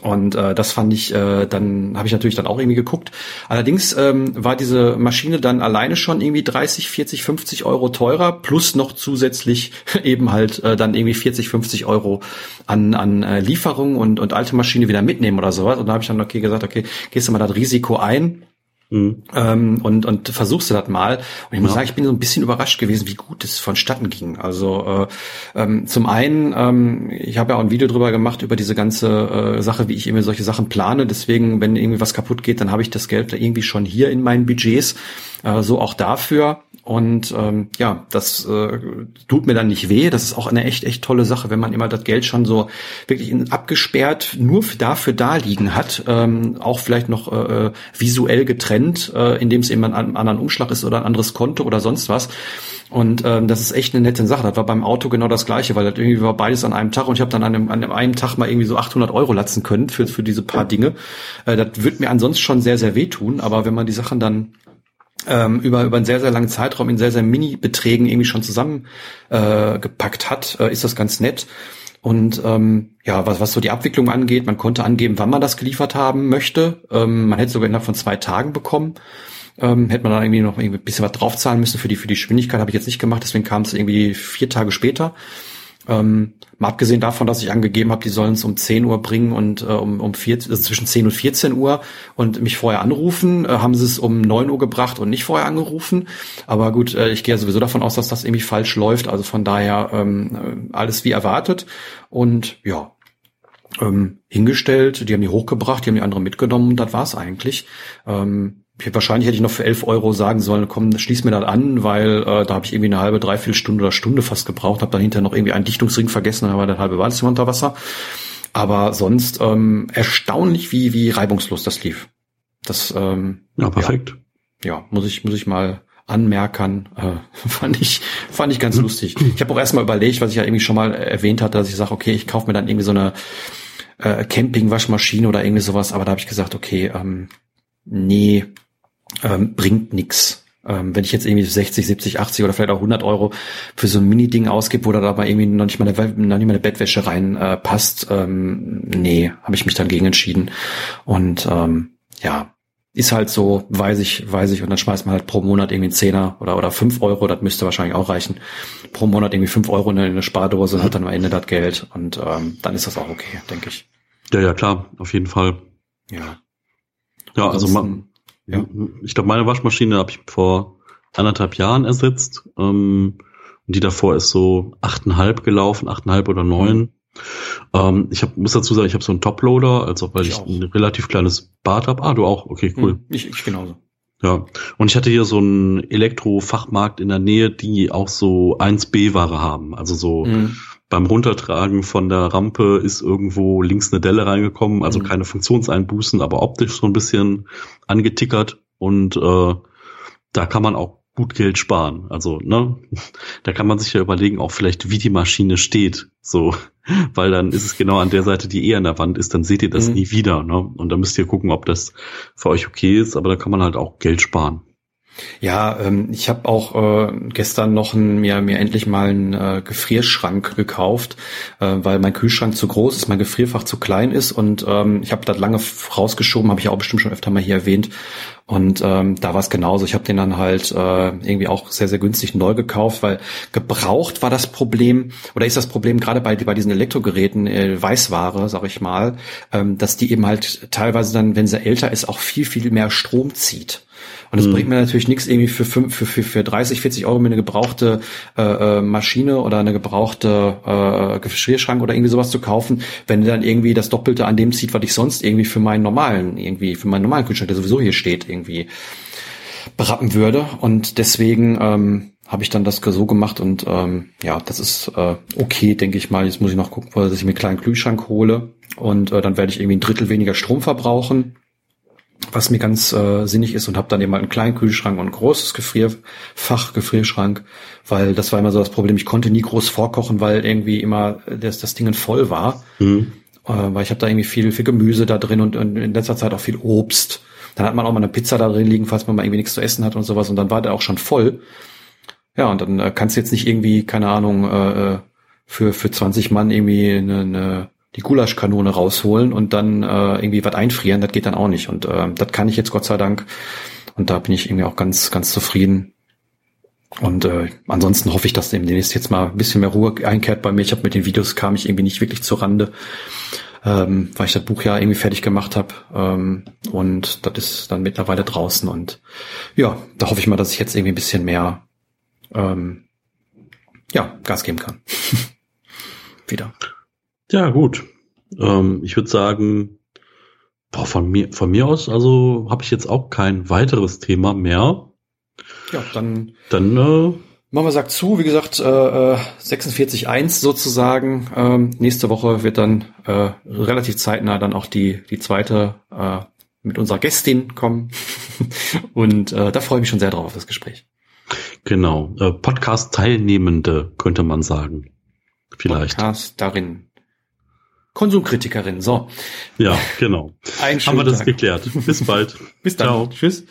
Und äh, das fand ich, äh, dann habe ich natürlich dann auch irgendwie geguckt. Allerdings ähm, war diese Maschine dann alleine schon irgendwie 30, 40, 50 Euro teurer, plus noch zusätzlich (laughs) eben halt äh, dann irgendwie 40, 50 Euro an, an äh, Lieferungen und, und alte Maschine wieder mitnehmen oder sowas. Und da habe ich dann okay gesagt, okay, gehst du mal das Risiko ein Mhm. Ähm, und, und versuchst du das mal. Und ich muss ja. sagen, ich bin so ein bisschen überrascht gewesen, wie gut es vonstatten ging. Also äh, ähm, zum einen, ähm, ich habe ja auch ein Video drüber gemacht, über diese ganze äh, Sache, wie ich immer solche Sachen plane. Deswegen, wenn irgendwie was kaputt geht, dann habe ich das Geld irgendwie schon hier in meinen Budgets. Äh, so auch dafür. Und ähm, ja, das äh, tut mir dann nicht weh. Das ist auch eine echt, echt tolle Sache, wenn man immer das Geld schon so wirklich in, abgesperrt nur dafür da liegen hat, ähm, auch vielleicht noch äh, äh, visuell getrennt, äh, indem es eben ein, ein anderen Umschlag ist oder ein anderes Konto oder sonst was. Und ähm, das ist echt eine nette Sache. Das war beim Auto genau das Gleiche, weil das irgendwie war beides an einem Tag und ich habe dann an einem, an einem Tag mal irgendwie so 800 Euro latzen können für, für diese paar Dinge. Äh, das wird mir ansonsten schon sehr, sehr wehtun, aber wenn man die Sachen dann ähm, über, über einen sehr, sehr langen Zeitraum in sehr, sehr Mini-Beträgen irgendwie schon zusammengepackt äh, gepackt hat, äh, ist das ganz nett. Und ähm, ja, was, was so die Abwicklung angeht, man konnte angeben, wann man das geliefert haben möchte. Ähm, man hätte sogar innerhalb von zwei Tagen bekommen. Ähm, hätte man da irgendwie noch irgendwie ein bisschen was draufzahlen müssen für die, für die Geschwindigkeit, habe ich jetzt nicht gemacht, deswegen kam es irgendwie vier Tage später. Ähm, mal abgesehen davon, dass ich angegeben habe, die sollen es um 10 Uhr bringen und äh, um, um vier, also zwischen 10 und 14 Uhr und mich vorher anrufen, äh, haben sie es um 9 Uhr gebracht und nicht vorher angerufen. Aber gut, äh, ich gehe sowieso davon aus, dass das irgendwie falsch läuft. Also von daher ähm, äh, alles wie erwartet. Und ja, ähm, hingestellt, die haben die hochgebracht, die haben die andere mitgenommen und das war's eigentlich. Ähm, wahrscheinlich hätte ich noch für 11 Euro sagen sollen, komm, schließ mir das an, weil äh, da habe ich irgendwie eine halbe, dreiviertel Stunde oder Stunde fast gebraucht, habe dann hinterher noch irgendwie einen Dichtungsring vergessen, dann war der halbe Badezimmer unter Wasser. Aber sonst ähm, erstaunlich, wie, wie reibungslos das lief. Das ähm, ja, perfekt. Ja, ja, muss ich, muss ich mal anmerkern, äh, (laughs) fand ich, fand ich ganz mhm. lustig. Ich habe auch erstmal überlegt, was ich ja irgendwie schon mal erwähnt hatte, dass ich sage, okay, ich kaufe mir dann irgendwie so eine äh, Camping-Waschmaschine oder irgendwie sowas, aber da habe ich gesagt, okay, ähm, nee, ähm, bringt nix. Ähm, wenn ich jetzt irgendwie 60, 70, 80 oder vielleicht auch 100 Euro für so ein Mini-Ding ausgebe, wo da aber irgendwie noch nicht mal eine, noch nicht mal eine Bettwäsche rein äh, passt, ähm, nee, habe ich mich dann gegen entschieden. Und ähm, ja, ist halt so, weiß ich, weiß ich, und dann schmeißt man halt pro Monat irgendwie einen Zehner oder, oder fünf Euro, das müsste wahrscheinlich auch reichen, pro Monat irgendwie fünf Euro in eine Spardose und hat dann am Ende das Geld und ähm, dann ist das auch okay, denke ich. Ja, ja, klar, auf jeden Fall. Ja. Ja, also man, ja. Ich glaube, meine Waschmaschine habe ich vor anderthalb Jahren ersetzt. Ähm, und die davor ist so achteinhalb gelaufen, achteinhalb oder neun. Ähm, ich hab, muss dazu sagen, ich habe so einen Toploader, also weil ich, ich ein relativ kleines Bad habe. Ah, du auch? Okay, cool. Mhm, ich, ich genauso. Ja, und ich hatte hier so einen Elektrofachmarkt in der Nähe, die auch so 1B-Ware haben. Also so mhm. Beim Runtertragen von der Rampe ist irgendwo links eine Delle reingekommen, also mhm. keine Funktionseinbußen, aber optisch so ein bisschen angetickert. Und äh, da kann man auch gut Geld sparen. Also, ne, (laughs) da kann man sich ja überlegen, auch vielleicht, wie die Maschine steht. So, (laughs) weil dann ist es genau an der Seite, die eher an der Wand ist, dann seht ihr das mhm. nie wieder. Ne? Und dann müsst ihr gucken, ob das für euch okay ist, aber da kann man halt auch Geld sparen. Ja, ähm, ich habe auch äh, gestern noch ein, mir, mir endlich mal einen äh, Gefrierschrank gekauft, äh, weil mein Kühlschrank zu groß ist, mein Gefrierfach zu klein ist und ähm, ich habe das lange rausgeschoben, habe ich auch bestimmt schon öfter mal hier erwähnt. Und ähm, da war es genauso. Ich habe den dann halt äh, irgendwie auch sehr, sehr günstig neu gekauft, weil gebraucht war das Problem, oder ist das Problem gerade bei, bei diesen Elektrogeräten, äh, Weißware, sag ich mal, ähm, dass die eben halt teilweise dann, wenn sie älter ist, auch viel, viel mehr Strom zieht. Und es mhm. bringt mir natürlich nichts, irgendwie für, fünf, für, für, für 30, 40 Euro mir eine gebrauchte äh, äh, Maschine oder eine gebrauchte äh, Geschirrschrank oder irgendwie sowas zu kaufen, wenn dann irgendwie das Doppelte an dem zieht, was ich sonst irgendwie für meinen normalen, irgendwie für meinen normalen Kühlschrank, der sowieso hier steht, irgendwie berappen würde. Und deswegen ähm, habe ich dann das so gemacht und ähm, ja, das ist äh, okay, denke ich mal. Jetzt muss ich noch gucken, dass ich mir einen kleinen Kühlschrank hole und äh, dann werde ich irgendwie ein Drittel weniger Strom verbrauchen was mir ganz äh, sinnig ist und habe dann eben mal einen kleinen Kühlschrank und ein großes Gefrierfach, Gefrierschrank, weil das war immer so das Problem, ich konnte nie groß vorkochen, weil irgendwie immer das, das Ding voll war. Mhm. Äh, weil ich habe da irgendwie viel, viel Gemüse da drin und, und in letzter Zeit auch viel Obst. Dann hat man auch mal eine Pizza da drin liegen, falls man mal irgendwie nichts zu essen hat und sowas und dann war der auch schon voll. Ja, und dann äh, kannst du jetzt nicht irgendwie, keine Ahnung, äh, äh für, für 20 Mann irgendwie eine, eine die Gulaschkanone rausholen und dann äh, irgendwie was einfrieren, das geht dann auch nicht. Und äh, das kann ich jetzt Gott sei Dank. Und da bin ich irgendwie auch ganz, ganz zufrieden. Und äh, ansonsten hoffe ich, dass demnächst jetzt mal ein bisschen mehr Ruhe einkehrt bei mir. Ich habe mit den Videos kam ich irgendwie nicht wirklich zur Rande. ähm, weil ich das Buch ja irgendwie fertig gemacht habe. Ähm, und das ist dann mittlerweile draußen. Und ja, da hoffe ich mal, dass ich jetzt irgendwie ein bisschen mehr ähm, ja, Gas geben kann. (laughs) Wieder. Ja, gut. Ähm, ich würde sagen, boah, von mir, von mir aus, also habe ich jetzt auch kein weiteres Thema mehr. Ja, dann. Dann äh, Mama sagt zu, wie gesagt, äh, 46.1 sozusagen. Ähm, nächste Woche wird dann äh, relativ zeitnah dann auch die, die zweite äh, mit unserer Gästin kommen. (laughs) Und äh, da freue ich mich schon sehr drauf auf das Gespräch. Genau, äh, Podcast-Teilnehmende könnte man sagen. Vielleicht. Podcast darin. Konsumkritikerin, so. Ja, genau. Ein Haben wir das Tag. geklärt. Bis bald. (laughs) Bis dann. Ciao. Tschüss.